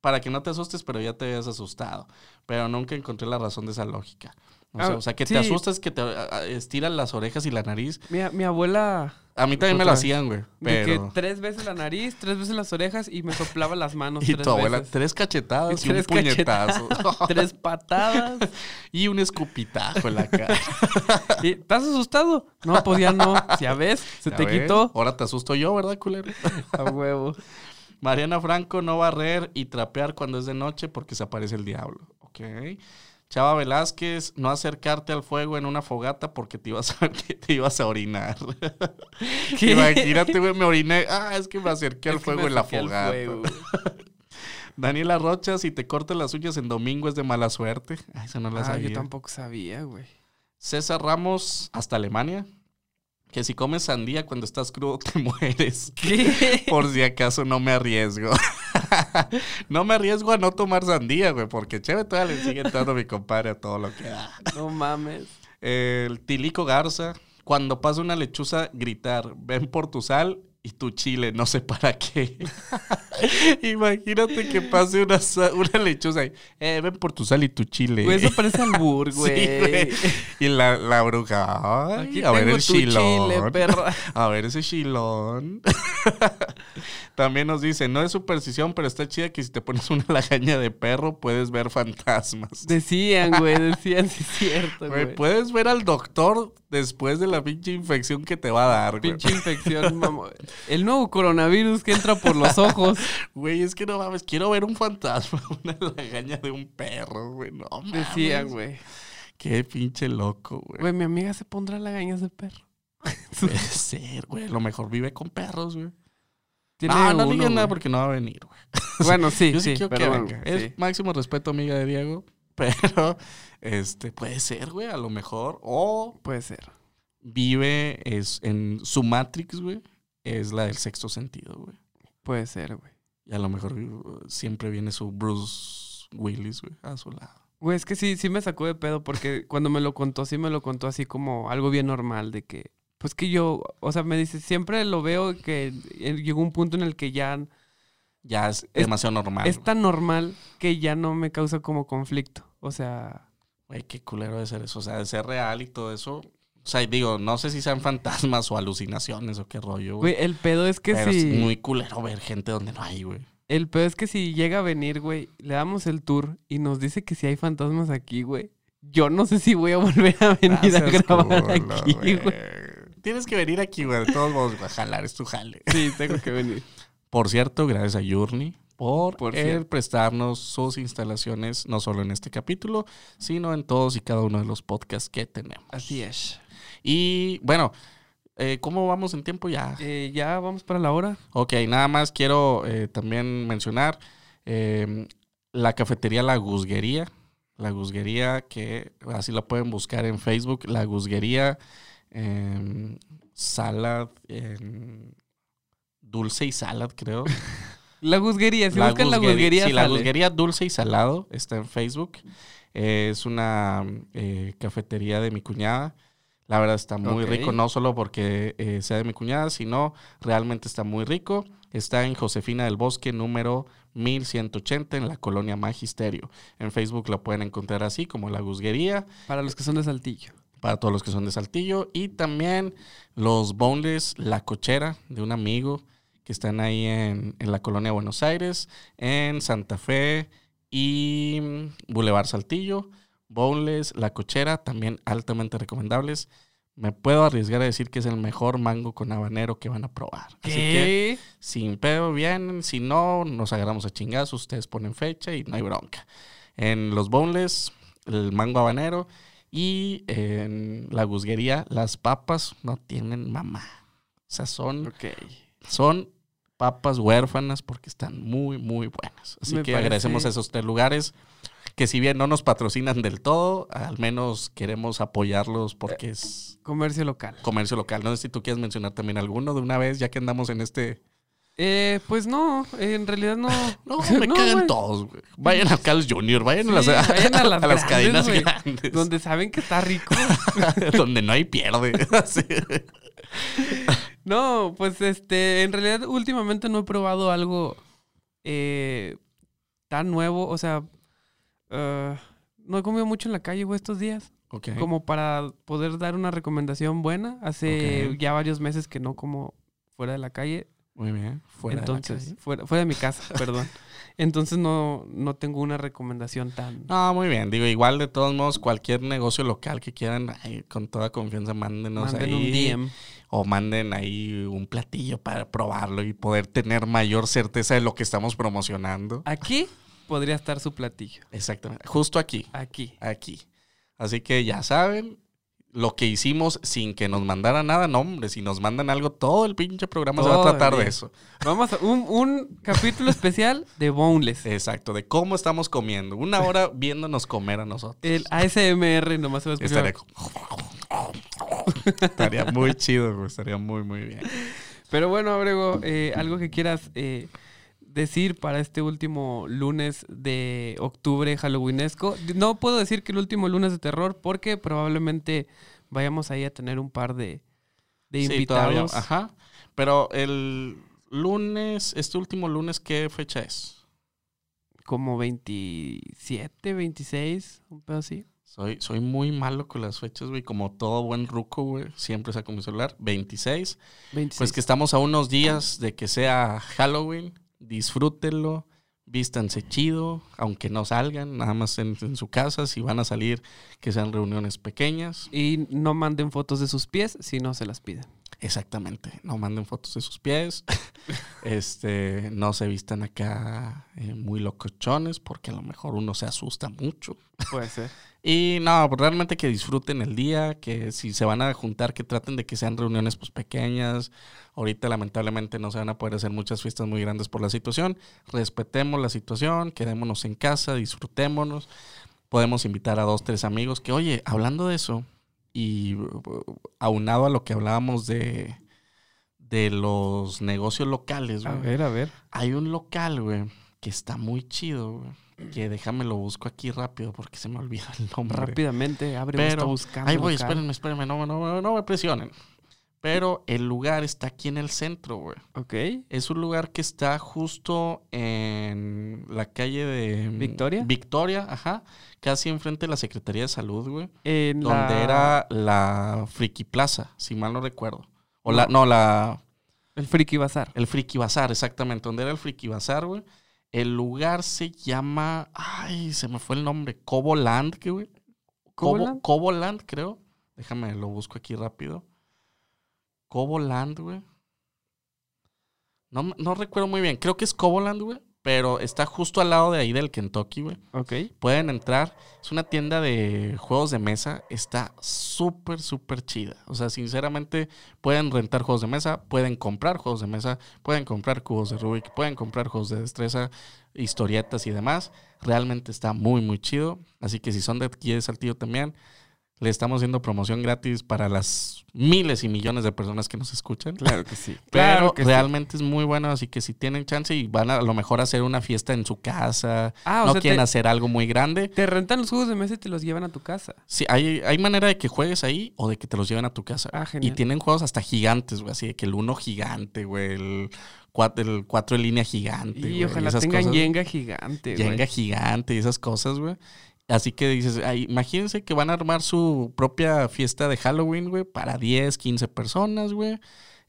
para que no te asustes, pero ya te habías asustado. Pero nunca encontré la razón de esa lógica. O sea, Ah, o sea, que sí. te asustas que te a- a- estiran las orejas y la nariz. Mi, mi abuela... A mí también me lo hacían, güey. De que Pero... tres veces la nariz, tres veces las orejas y me soplaba las manos Y tres tu abuela, veces. tres cachetadas y, Tres un puñetazo. Tres patadas. y un escupitajo en la cara. ¿Y ¿Estás asustado? No, pues ya no. Ya ves, se ¿Ya te ves? quitó. Ahora te asusto yo, ¿verdad, culero? A huevo. Mariana Franco no barrer y trapear cuando es de noche porque se aparece el diablo. Ok. Chava Velázquez, no acercarte al fuego en una fogata porque te ibas a, te ibas a orinar. ¿Qué? Imagínate, güey, me oriné. Ah, es que me acerqué al Es fuego en la fogata. Daniela Rocha, si te cortas las uñas en domingo es de mala suerte. Ay, eso no la Ah, sabía. yo tampoco sabía, güey. César Ramos, hasta Alemania. Que si comes sandía cuando estás crudo te mueres. ¿Qué? Por si acaso no me arriesgo. no me arriesgo a no tomar sandía, güey, porque chévere todavía le sigue entrando mi compadre a todo lo que da. No mames. El Tilico Garza, cuando pasa una lechuza, gritar, ven por tu sal y tu chile, no sé para qué. Imagínate que pase una, una lechuza y, eh, ven por tu sal y tu chile. Güey, eso parece albur, Sí, güey. güey. Y la, la bruja, ay, Aquí a ver el chilón. chile, perra. A ver ese chilón. También nos dice, no es superstición, pero está chida que si te pones una lagaña de perro puedes ver fantasmas. Decían, güey, decían, sí es cierto, güey. puedes ver al doctor después de la pinche infección que te va a dar, güey. Pinche infección, mamá. El nuevo coronavirus que entra por los ojos. Güey, es que no mames, quiero ver un fantasma, una lagaña de un perro, güey. No mames. Decían, güey. Qué pinche loco, güey. Güey, mi amiga se pondrá lagañas de perro. Puede ser, güey. Lo mejor vive con perros, güey. Ah, no uno, digan nada porque no va a venir, güey. Bueno, sí, Yo sí, sí, quiero pero que bueno, venga. sí. Es máximo respeto, amiga de Diego. Pero, este, puede ser, güey, a lo mejor. O Puede ser. vive es, en su Matrix, güey. Es la del sexto sentido, güey. Puede ser, güey. Y a lo mejor uh, siempre viene su Bruce Willis, güey, a su lado. Güey, es que sí, sí me sacó de pedo porque cuando me lo contó, sí me lo contó así como algo bien normal de que, pues que yo, o sea, me dice, siempre lo veo que eh, llegó un punto en el que ya Ya es, Es- demasiado normal. es tan normal que ya no me causa como conflicto. O sea, Güey, qué culero de ser eso. O sea, de ser real y todo eso. O sea, digo, no sé si sean fantasmas o alucinaciones o qué rollo, güey. güey, el pedo es que Pero si... es muy culero ver gente donde no hay, güey. El pedo es que si llega a venir, güey, le damos el tour y nos dice que si hay fantasmas aquí, güey. Yo no sé si voy a volver a venir Ah, a grabar culo, aquí, güey. Tienes que venir aquí, güey. De todos modos, güey, a jalar, es tu jale. Sí, tengo que venir. Por cierto, gracias a Journey por, Por el prestarnos sus instalaciones, no solo en este capítulo, sino en todos y cada uno de los podcasts que tenemos. Así es. Y bueno, eh, ¿cómo vamos en tiempo ya? Eh, ya vamos para la hora. Ok, nada más quiero eh, también mencionar eh, la cafetería La Guzguería. La Guzguería, que así la pueden buscar en Facebook. La Guzguería eh, Salad, Dulce y Salad, creo. La guzguería, si buscan la Guzguería- Sí, la. Guzguería Dulce y Salado está en Facebook. Eh, es una eh, cafetería de mi cuñada. La verdad está muy rico, no solo porque eh, sea de mi cuñada, sino realmente está muy rico. Está en Josefina del Bosque, número 1180, en la colonia Magisterio. En Facebook lo pueden encontrar así, como La Guzguería, Para los que son de Saltillo. para todos los que son de Saltillo. Y también los Boneless La Cochera, de un amigo que están ahí en, en la colonia Buenos Aires, en Santa Fe y mm, Boulevard Saltillo. Boneless La Cochera, también altamente recomendables. Me puedo arriesgar a decir que es el mejor mango con habanero que van a probar. Así que sin pedo vienen, si no, nos agarramos a chingazos, ustedes ponen fecha y no hay bronca. En los boneless, el mango habanero y en la guzguería, las papas no tienen mamá. O sea, son, Ok. Son papas huérfanas porque están muy, muy buenas. Así Me que parece- agradecemos a esos tres lugares que si bien no nos patrocinan del todo, al menos queremos apoyarlos porque es Comercio local. comercio local. No sé si tú quieres mencionar también alguno de una vez, ya que andamos en este... Eh, pues no, en realidad no. No, me cagan güey. todos, güey. Vayan a Carl's Jr., vayan, a, las, Sí, vayan a las grandes, cadenas grandes. Donde saben que está rico. Donde no hay pierde. No, pues este, en realidad últimamente no he probado algo eh, tan nuevo. O sea, eh, no he comido mucho en la calle, güey, estos días. Ok. Como para poder dar una recomendación buena. Hace ya varios meses que no como fuera de la calle. Muy bien. Fuera de la Entonces, calle. fuera, fuera de mi casa, perdón. Entonces no, no tengo una recomendación tan... No, muy bien. Digo, igual de todos modos, cualquier negocio local que quieran, ay, con toda confianza, mándenos Manden ahí. un DM. O manden ahí un platillo para probarlo y poder tener mayor certeza de lo que estamos promocionando. Aquí podría estar su platillo. Exactamente. Justo aquí. Aquí. Aquí. Así que ya saben, lo que hicimos sin que nos mandaran nada, no, hombre, si nos mandan algo, todo el pinche programa se va a tratar de eso. Vamos a un, un capítulo especial de Boneless. Exacto, de cómo estamos comiendo. Una hora viéndonos comer a nosotros. El ASMR nomás se va a escuchar. Estaría, muy chido, güey, estaría muy, muy bien. Pero bueno, Abrego, eh, algo que quieras eh, decir para este último lunes de octubre halloweenesco. No puedo decir que el último lunes de terror porque probablemente vayamos ahí a tener un par de, de Sí, todavía, invitados. Ajá. Pero el lunes, este último lunes, ¿qué fecha es? Como 27, 26, un pedo así. Soy, soy muy malo con las fechas, güey. Como todo buen ruco, güey. Siempre saco mi celular. 26. 26. Pues que estamos a unos días de que sea Halloween. Disfrútenlo. Vístanse chido. Aunque no salgan, nada más en, en su casa. Si van a salir, que sean reuniones pequeñas. Y no manden fotos de sus pies si no se las piden. Exactamente. No manden fotos de sus pies. este, no se vistan acá eh, muy locochones, porque a lo mejor uno se asusta mucho. Puede ser. Y no, pues, realmente que disfruten el día, que si se van a juntar, que traten de que sean reuniones pues pequeñas. Ahorita lamentablemente no se van a poder hacer muchas fiestas muy grandes por la situación. Respetemos la situación, quedémonos en casa, disfrutémonos. Podemos invitar a dos, tres amigos que, oye, hablando de eso, y uh, aunado a lo que hablábamos de, de los negocios locales, A güey. ver, a ver. Hay un local, güey, que está muy chido, güey. Que déjame lo busco aquí rápido porque se me olvida el nombre. Rápidamente, abre está Pero, buscando. Ahí voy, local. espérenme, espérenme, no, no, no, no me presionen. Pero el lugar está aquí en el centro, güey. Ok. Es un lugar que está justo en la calle de... ¿Victoria? Victoria, ajá. Casi enfrente de la Secretaría de Salud, güey. En Donde la- era la Friki Plaza, si mal no recuerdo. O la, no, la, El Friki Bazar. el Friki Bazar, exactamente. Donde era el Friki Bazar, güey. El lugar se llama. Ay, se me fue el nombre. Coboland, ¿qué, güey? Cobo- ¿Coboland? Coboland, creo. Déjame, lo busco aquí rápido. Coboland, güey. No, no recuerdo muy bien. Creo que es Coboland, güey. Pero está justo al lado de ahí del Kentucky, güey. Ok. Pueden entrar. Es una tienda de juegos de mesa. Está súper, súper chida. O sea, sinceramente, pueden rentar juegos de mesa, pueden comprar juegos de mesa, pueden comprar cubos de Rubik, pueden comprar juegos de destreza, historietas y demás. Realmente está muy, muy chido. Así que si son de aquí de Saltillo también, le estamos haciendo promoción gratis para las miles y millones de personas que nos escuchan. Claro que sí. Pero Claro que sí. realmente es muy bueno, así que si tienen chance y van a, a lo mejor a hacer una fiesta en su casa, Ah, o no sea, quieren te, hacer algo muy grande, te rentan los juegos de mesa y te los llevan a tu casa. Sí, hay, hay manera de que juegues ahí o de que te los lleven a tu casa. Ah, y tienen juegos hasta gigantes, güey. Así de que el uno gigante, güey. El 4 el cuatro de línea gigante. Y ojalá esas tengan cosas. Jenga gigante, güey. Jenga gigante y esas cosas, güey. Así que dices, ay, imagínense que van a armar su propia fiesta de Halloween, güey, para 10, 15 personas, güey.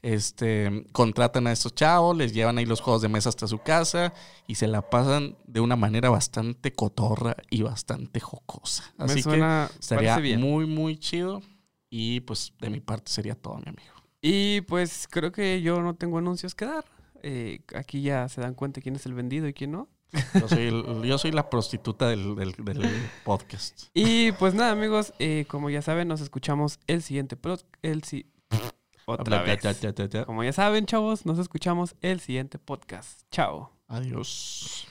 Este, contratan a estos chavos, les llevan ahí los juegos de mesa hasta su casa y se la pasan de una manera bastante cotorra y bastante jocosa. Así que Estaría muy, muy chido. Y pues de mi parte sería todo, mi amigo. Y pues creo que yo no tengo anuncios que dar. Eh, aquí ya se dan cuenta quién es el vendido y quién no. Yo soy, el- yo soy la prostituta del, del- del podcast. Y pues nada, amigos, eh, como ya saben, nos escuchamos el siguiente pro- el si- otra vez. Como ya saben, chavos, nos escuchamos el siguiente podcast. Chao. Adiós.